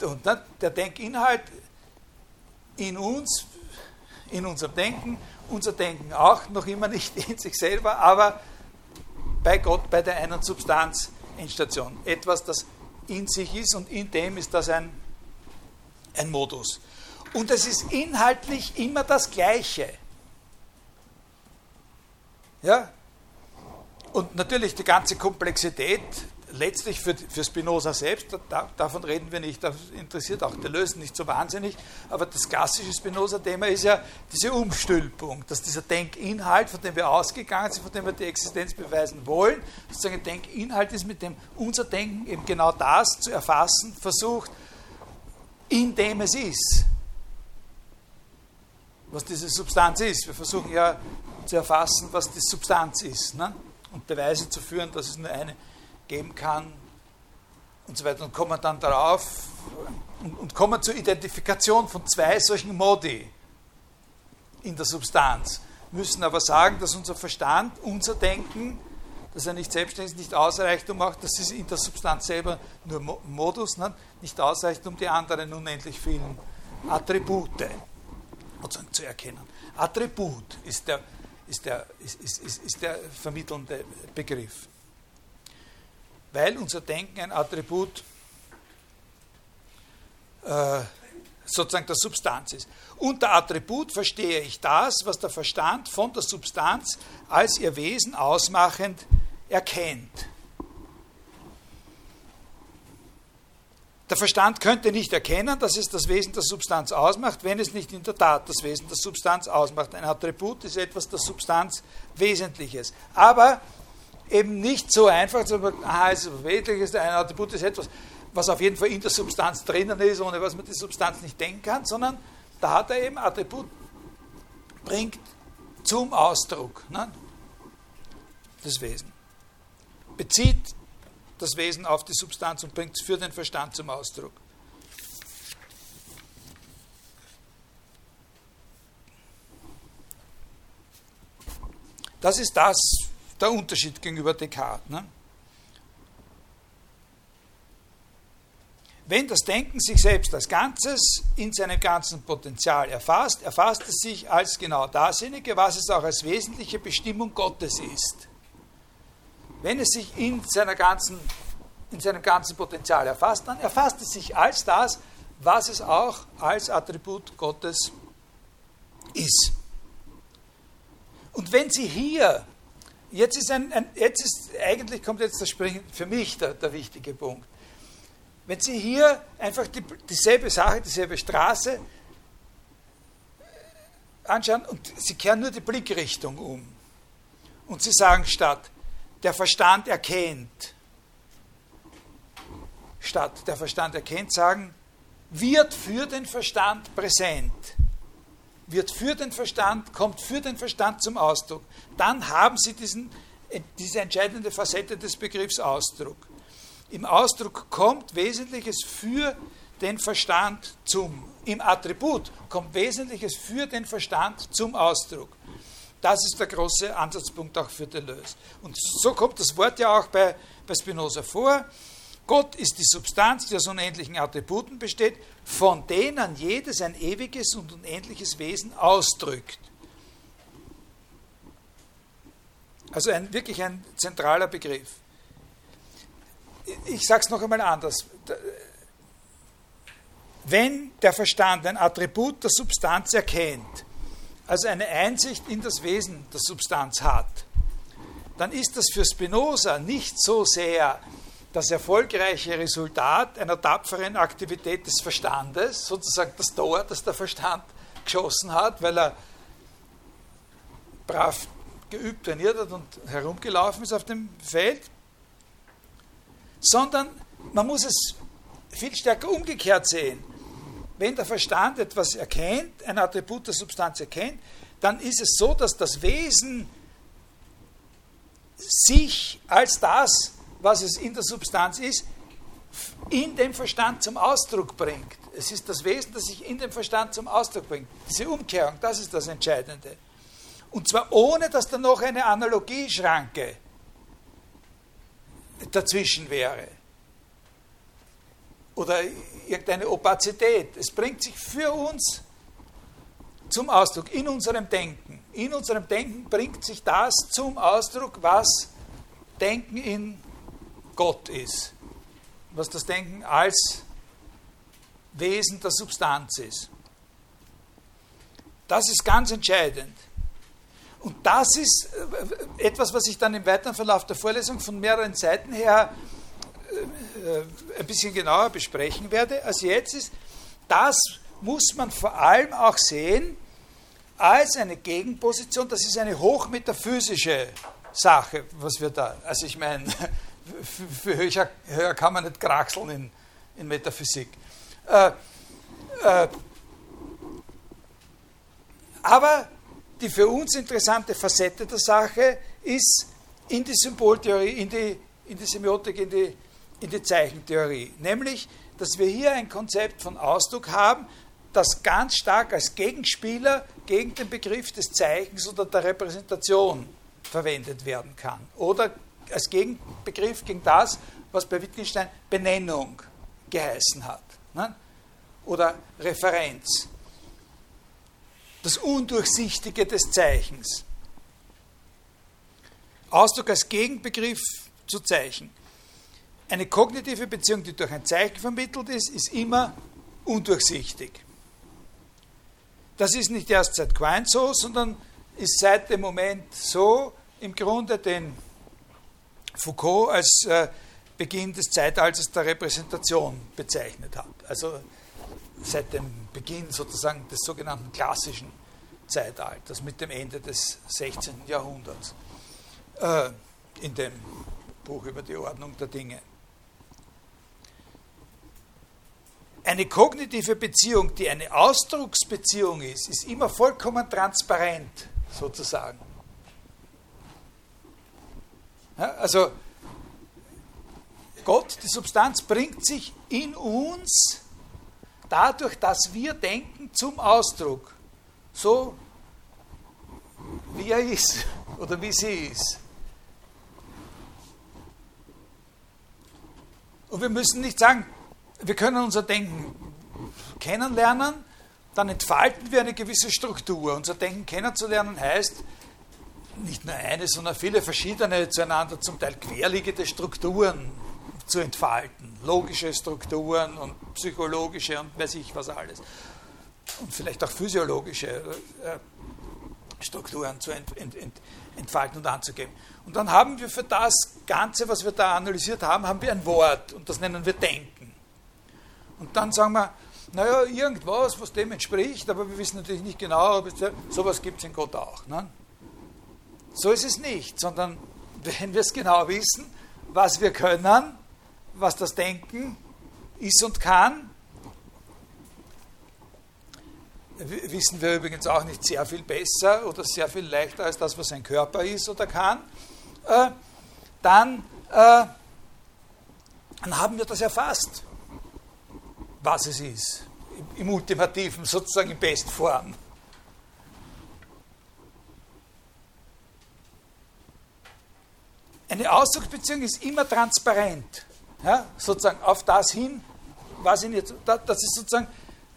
uns. Ne? Der Denkinhalt in uns, in unserem Denken, unser Denken auch, noch immer nicht in sich selber, aber bei Gott, bei der einen Substanz Endstation. Etwas, das in sich ist und in dem ist das ein, ein Modus. Und es ist inhaltlich immer das Gleiche. Ja? Und natürlich die ganze Komplexität, letztlich für, für Spinoza selbst, da, davon reden wir nicht, das interessiert auch Deleuze nicht so wahnsinnig, aber das klassische Spinoza-Thema ist ja diese Umstülpung, dass dieser Denkinhalt, von dem wir ausgegangen sind, von dem wir die Existenz beweisen wollen, sozusagen ein Denkinhalt ist, mit dem unser Denken eben genau das zu erfassen versucht, in dem es ist was diese Substanz ist. Wir versuchen ja zu erfassen, was die Substanz ist ne? und Beweise zu führen, dass es nur eine geben kann und so weiter und kommen dann darauf und, und kommen zur Identifikation von zwei solchen Modi. in der Substanz, müssen aber sagen, dass unser Verstand, unser Denken, dass er nicht selbstständig ist, nicht ausreicht, um auch, dass es in der Substanz selber nur Modus, ne, nicht ausreicht, um die anderen unendlich vielen Attribute zu erkennen. Attribut ist der, ist der, ist, ist, ist der vermittelnde Begriff. Weil unser Denken ein Attribut äh, sozusagen der Substanz ist. Unter Attribut verstehe ich das, was der Verstand von der Substanz als ihr Wesen ausmachend erkennt. Der Verstand könnte nicht erkennen, dass es das Wesen der Substanz ausmacht, wenn es nicht in der Tat das Wesen der Substanz ausmacht. Ein Attribut ist etwas der Substanz Wesentliches. Aber eben nicht so einfach zu sagen, aha, es ist Wesentliches, ein Attribut ist etwas, was auf jeden Fall in der Substanz drinnen ist, ohne was man die Substanz nicht denken kann, sondern da hat er eben Attribut, bringt zum Ausdruck ne, das Wesen. Bezieht das Wesen auf die Substanz und bringt es für den Verstand zum Ausdruck. Das ist das, der Unterschied gegenüber Descartes. Ne? Wenn das Denken sich selbst als Ganzes in seinem ganzen Potenzial erfasst, erfasst es sich als genau dasjenige, was es auch als wesentliche Bestimmung Gottes ist. Wenn es sich in, seiner ganzen, in seinem ganzen Potenzial erfasst, dann erfasst es sich als das, was es auch als Attribut Gottes ist. Und wenn Sie hier, jetzt ist, ein, ein jetzt ist eigentlich kommt jetzt der Spring, für mich der, der wichtige Punkt. Wenn Sie hier einfach die, dieselbe Sache, dieselbe Straße anschauen und Sie kehren nur die Blickrichtung um und Sie sagen statt, der Verstand erkennt, statt der Verstand erkennt, sagen, wird für den Verstand präsent, wird für den Verstand, kommt für den Verstand zum Ausdruck. Dann haben Sie diesen, diese entscheidende Facette des Begriffs Ausdruck im Ausdruck kommt Wesentliches für den Verstand zum, im Attribut kommt Wesentliches für den Verstand zum Ausdruck. Das ist der große Ansatzpunkt auch für Deleuze. Und so kommt das Wort ja auch bei, bei Spinoza vor. Gott ist die Substanz, die aus unendlichen Attributen besteht, von denen jedes ein ewiges und unendliches Wesen ausdrückt. Also ein, wirklich ein zentraler Begriff ich sage es noch einmal anders. Wenn der Verstand ein Attribut der Substanz erkennt, also eine Einsicht in das Wesen der Substanz hat, dann ist das für Spinoza nicht so sehr das erfolgreiche Resultat einer tapferen Aktivität des Verstandes, sozusagen das Tor, das der Verstand geschossen hat, weil er brav geübt, trainiert hat und herumgelaufen ist auf dem Feld, sondern man muss es viel stärker umgekehrt sehen. Wenn der Verstand etwas erkennt, ein Attribut der Substanz erkennt, dann ist es so, dass das Wesen sich als das, was es in der Substanz ist, in dem Verstand zum Ausdruck bringt. Es ist das Wesen, das sich in dem Verstand zum Ausdruck bringt. Diese Umkehrung, das ist das Entscheidende. Und zwar ohne, dass da noch eine Analogieschranke dazwischen wäre. Oder irgendeine Opazität. Es bringt sich für uns zum Ausdruck in unserem Denken. In unserem Denken bringt sich das zum Ausdruck, was Denken in Gott ist. Was das Denken als Wesen der Substanz ist. Das ist ganz entscheidend. Und das ist äh, etwas, was ich dann im weiteren Verlauf der Vorlesung von mehreren Seiten her äh, äh, ein bisschen genauer besprechen werde, als jetzt ist. Das muss man vor allem auch sehen als eine Gegenposition. Das ist eine hochmetaphysische Sache, was wir da. Also ich meine, für höher, höher kann man nicht kraxeln in, in Metaphysik. Äh, äh, aber die für uns interessante Facette der Sache ist in die Symboltheorie, in die, in die Semiotik, in die, in die Zeichentheorie. Nämlich, dass wir hier ein Konzept von Ausdruck haben, das ganz stark als Gegenspieler gegen den Begriff des Zeichens oder der Repräsentation verwendet werden kann. Oder als Gegenbegriff gegen das, was bei Wittgenstein Benennung geheißen hat. Ne? Oder Referenz. Das Undurchsichtige des Zeichens. Ausdruck als Gegenbegriff zu Zeichen. Eine kognitive Beziehung, die durch ein Zeichen vermittelt ist, ist immer undurchsichtig. Das ist nicht erst seit Quine so, sondern ist seit dem Moment so im Grunde, den Foucault als äh, Beginn des Zeitalters der Repräsentation bezeichnet hat. Also seit dem Beginn sozusagen des sogenannten klassischen Zeitalters mit dem Ende des 16. Jahrhunderts äh, in dem Buch über die Ordnung der Dinge. Eine kognitive Beziehung, die eine Ausdrucksbeziehung ist, ist immer vollkommen transparent, sozusagen. Ja, also Gott, die Substanz, bringt sich in uns dadurch, dass wir denken, zum Ausdruck. So wie er ist oder wie sie ist. Und wir müssen nicht sagen, wir können unser Denken kennenlernen, dann entfalten wir eine gewisse Struktur. Unser Denken kennenzulernen heißt, nicht nur eine, sondern viele verschiedene, zueinander zum Teil querliegende Strukturen zu entfalten. Logische Strukturen und psychologische und weiß ich was alles. Und vielleicht auch physiologische äh, Strukturen zu ent, ent, ent, entfalten und anzugeben. Und dann haben wir für das Ganze, was wir da analysiert haben, haben wir ein Wort und das nennen wir Denken. Und dann sagen wir, naja, irgendwas, was dem entspricht, aber wir wissen natürlich nicht genau, sowas gibt es in Gott auch. Ne? So ist es nicht, sondern wenn wir es genau wissen, was wir können, was das Denken ist und kann, wissen wir übrigens auch nicht sehr viel besser oder sehr viel leichter als das, was ein Körper ist oder kann, äh, dann, äh, dann haben wir das erfasst was es ist, im Ultimativen, sozusagen in Bestform. Eine Ausdrucksbeziehung ist immer transparent, ja, sozusagen auf das hin, was ihn jetzt, das ist sozusagen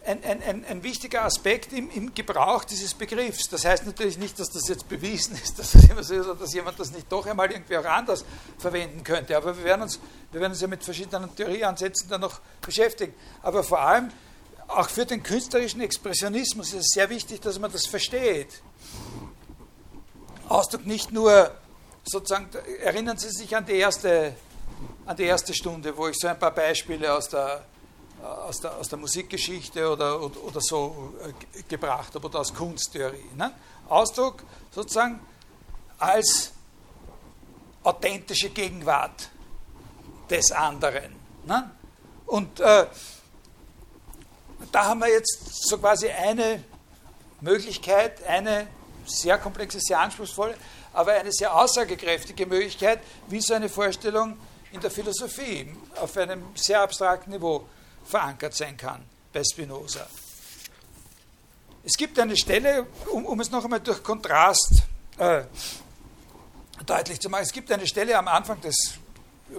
ein, ein, ein, ein wichtiger Aspekt im, im, Gebrauch dieses Begriffs. Das heißt natürlich nicht, dass das jetzt bewiesen ist, dass, das so ist, dass jemand das nicht doch einmal irgendwie auch anders verwenden könnte. Aber wir werden uns, wir werden uns ja mit verschiedenen Theorieansätzen dann noch beschäftigen. Aber vor allem auch für den künstlerischen Expressionismus ist es sehr wichtig, dass man das versteht. Ausdruck nicht nur sozusagen, erinnern Sie sich an die erste, an die erste Stunde, wo ich so ein paar Beispiele aus der aus der, aus der Musikgeschichte oder, oder, oder so äh, gebracht habe oder aus Kunsttheorie. Ne? Ausdruck sozusagen als authentische Gegenwart des anderen. Ne? Und äh, da haben wir jetzt so quasi eine Möglichkeit, eine sehr komplexe, sehr anspruchsvolle, aber eine sehr aussagekräftige Möglichkeit, wie so eine Vorstellung in der Philosophie auf einem sehr abstrakten Niveau verankert sein kann bei Spinoza. Es gibt eine Stelle, um, um es noch einmal durch Kontrast äh, deutlich zu machen, es gibt eine Stelle am Anfang des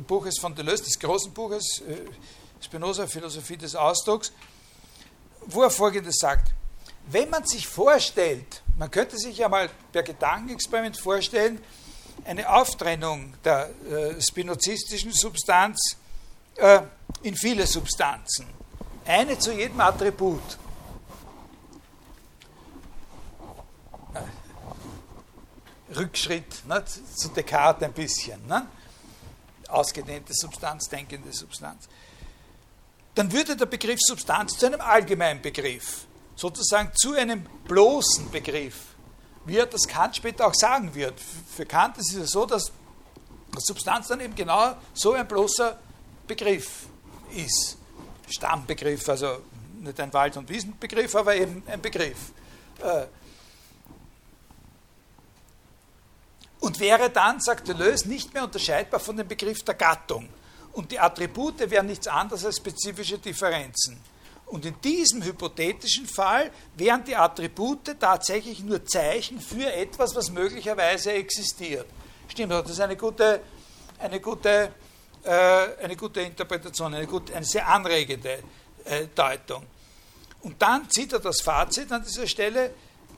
Buches von Deleuze, des großen Buches, äh, Spinoza, Philosophie des Ausdrucks, wo er Folgendes sagt. Wenn man sich vorstellt, man könnte sich ja mal per Gedankenexperiment vorstellen, eine Auftrennung der äh, spinozistischen Substanz äh, in viele Substanzen. Eine zu jedem Attribut. Rückschritt ne, zu Descartes ein bisschen. Ne? Ausgedehnte Substanz, denkende Substanz. Dann würde der Begriff Substanz zu einem allgemeinen Begriff, sozusagen zu einem bloßen Begriff, wie er das Kant später auch sagen wird. Für Kant ist es so, dass Substanz dann eben genau so ein bloßer Begriff ist. Stammbegriff, also nicht ein Wald- und Wiesenbegriff, aber eben ein Begriff. Äh, und wäre dann, sagt Deleuze, nicht mehr unterscheidbar von dem Begriff der Gattung. Und die Attribute wären nichts anderes als spezifische Differenzen. Und in diesem hypothetischen Fall wären die Attribute tatsächlich nur Zeichen für etwas, was möglicherweise existiert. Stimmt, das ist eine gute, eine gute, äh, eine gute Interpretation, eine, gute, eine sehr anregende äh, Deutung. Und dann zieht er das Fazit an dieser Stelle,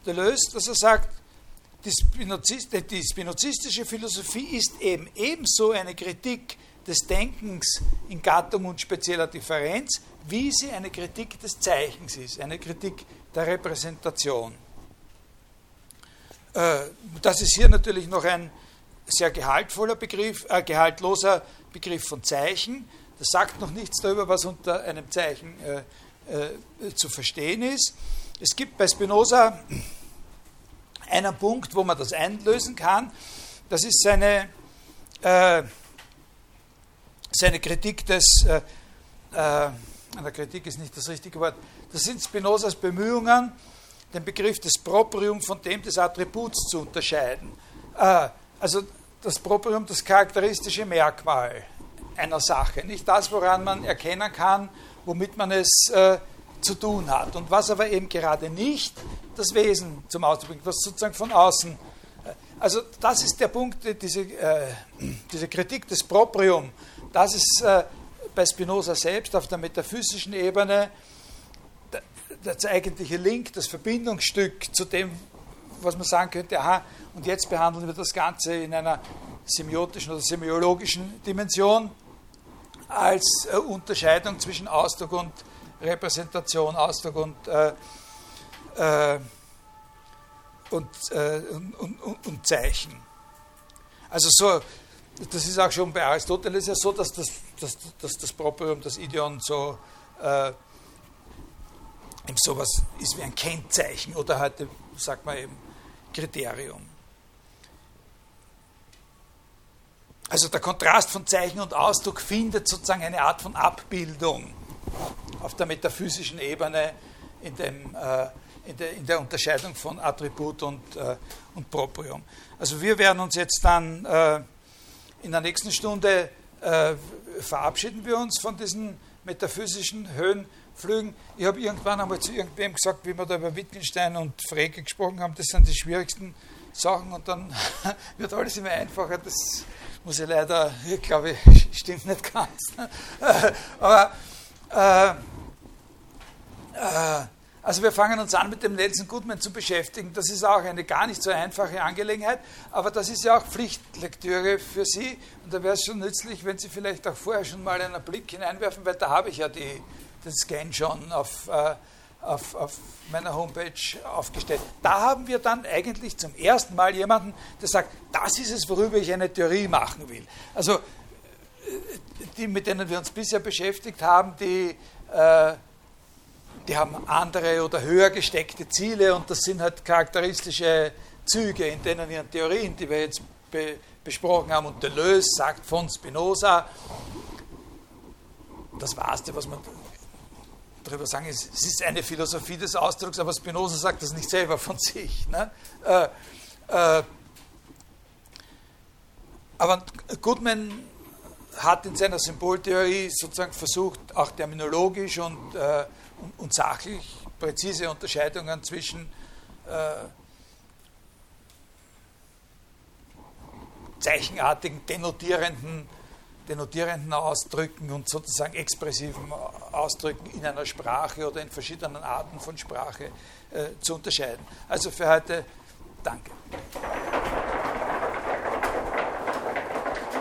der löst, dass er sagt, die, Spinozist, die spinozistische Philosophie ist eben ebenso eine Kritik des Denkens in Gattung und spezieller Differenz, wie sie eine Kritik des Zeichens ist, eine Kritik der Repräsentation. Äh, das ist hier natürlich noch ein sehr gehaltvoller Begriff, äh, gehaltloser Begriff von Zeichen. Das sagt noch nichts darüber, was unter einem Zeichen äh, äh, zu verstehen ist. Es gibt bei Spinoza einen Punkt, wo man das einlösen kann. Das ist seine, äh, seine Kritik des, äh, eine Kritik ist nicht das richtige Wort, das sind Spinozas Bemühungen, den Begriff des Proprium von dem des Attributs zu unterscheiden. Äh, also das Proprium, das charakteristische Merkmal einer Sache, nicht das, woran man erkennen kann, womit man es äh, zu tun hat. Und was aber eben gerade nicht das Wesen zum Ausdruck bringt, was sozusagen von außen. Äh, also das ist der Punkt, diese, diese Kritik des Proprium, das ist bei Spinoza selbst auf der metaphysischen Ebene der eigentliche Link, das Verbindungsstück zu dem, was man sagen könnte, aha, und jetzt behandeln wir das Ganze in einer semiotischen oder semiologischen Dimension als äh, Unterscheidung zwischen Ausdruck und Repräsentation, Ausdruck und, äh, äh, und, äh, und, und, und, Zeichen. Also so, das ist auch schon bei Aristoteles ja so, dass das, dass, dass das Proprium, das Ideon so äh, eben sowas ist wie ein Kennzeichen oder heute sagt man eben Kriterium. Also der Kontrast von Zeichen und Ausdruck findet sozusagen eine Art von Abbildung auf der metaphysischen Ebene in, dem, äh, in, der, in der, Unterscheidung von Attribut und, äh, und Proprium. Also wir werden uns jetzt dann äh, in der nächsten Stunde äh, verabschieden wir uns von diesen metaphysischen Höhenflügen. Ich habe irgendwann einmal zu irgendwem gesagt, wie wir da über Wittgenstein und Frege gesprochen haben, das sind die schwierigsten Sachen und dann wird alles immer einfacher. Das muss ich leider, ich glaube, stimmt nicht ganz. Aber äh, äh, also wir fangen uns an mit dem Nelson Goodman zu beschäftigen. Das ist auch eine gar nicht so einfache Angelegenheit, aber das ist ja auch Pflichtlektüre für Sie. Und da wäre es schon nützlich, wenn Sie vielleicht auch vorher schon mal einen Blick hineinwerfen, weil da habe ich ja die, den Scan schon auf, äh, auf, auf meiner Homepage aufgestellt. Da haben wir dann eigentlich zum ersten Mal jemanden, der sagt, das ist es, worüber ich eine Theorie machen will. Also die, mit denen wir uns bisher beschäftigt haben, die, äh, die haben andere oder höher gesteckte Ziele und das sind halt charakteristische Züge in denen ihren Theorien, die wir jetzt be besprochen haben. Und Deleuze sagt von Spinoza, das Wahrste, was man darüber sagen ist, es ist eine Philosophie des Ausdrucks, aber Spinoza sagt das nicht selber von sich. Ne? Äh, äh, aber Goodman hat in seiner Symboltheorie sozusagen versucht, auch terminologisch und, äh, und, und, sachlich präzise Unterscheidungen zwischen äh, zeichenartigen, denotierenden, denotierenden Ausdrücken und sozusagen expressiven Ausdrücken in einer Sprache oder in verschiedenen Arten von Sprache äh, zu unterscheiden. Also für heute danke.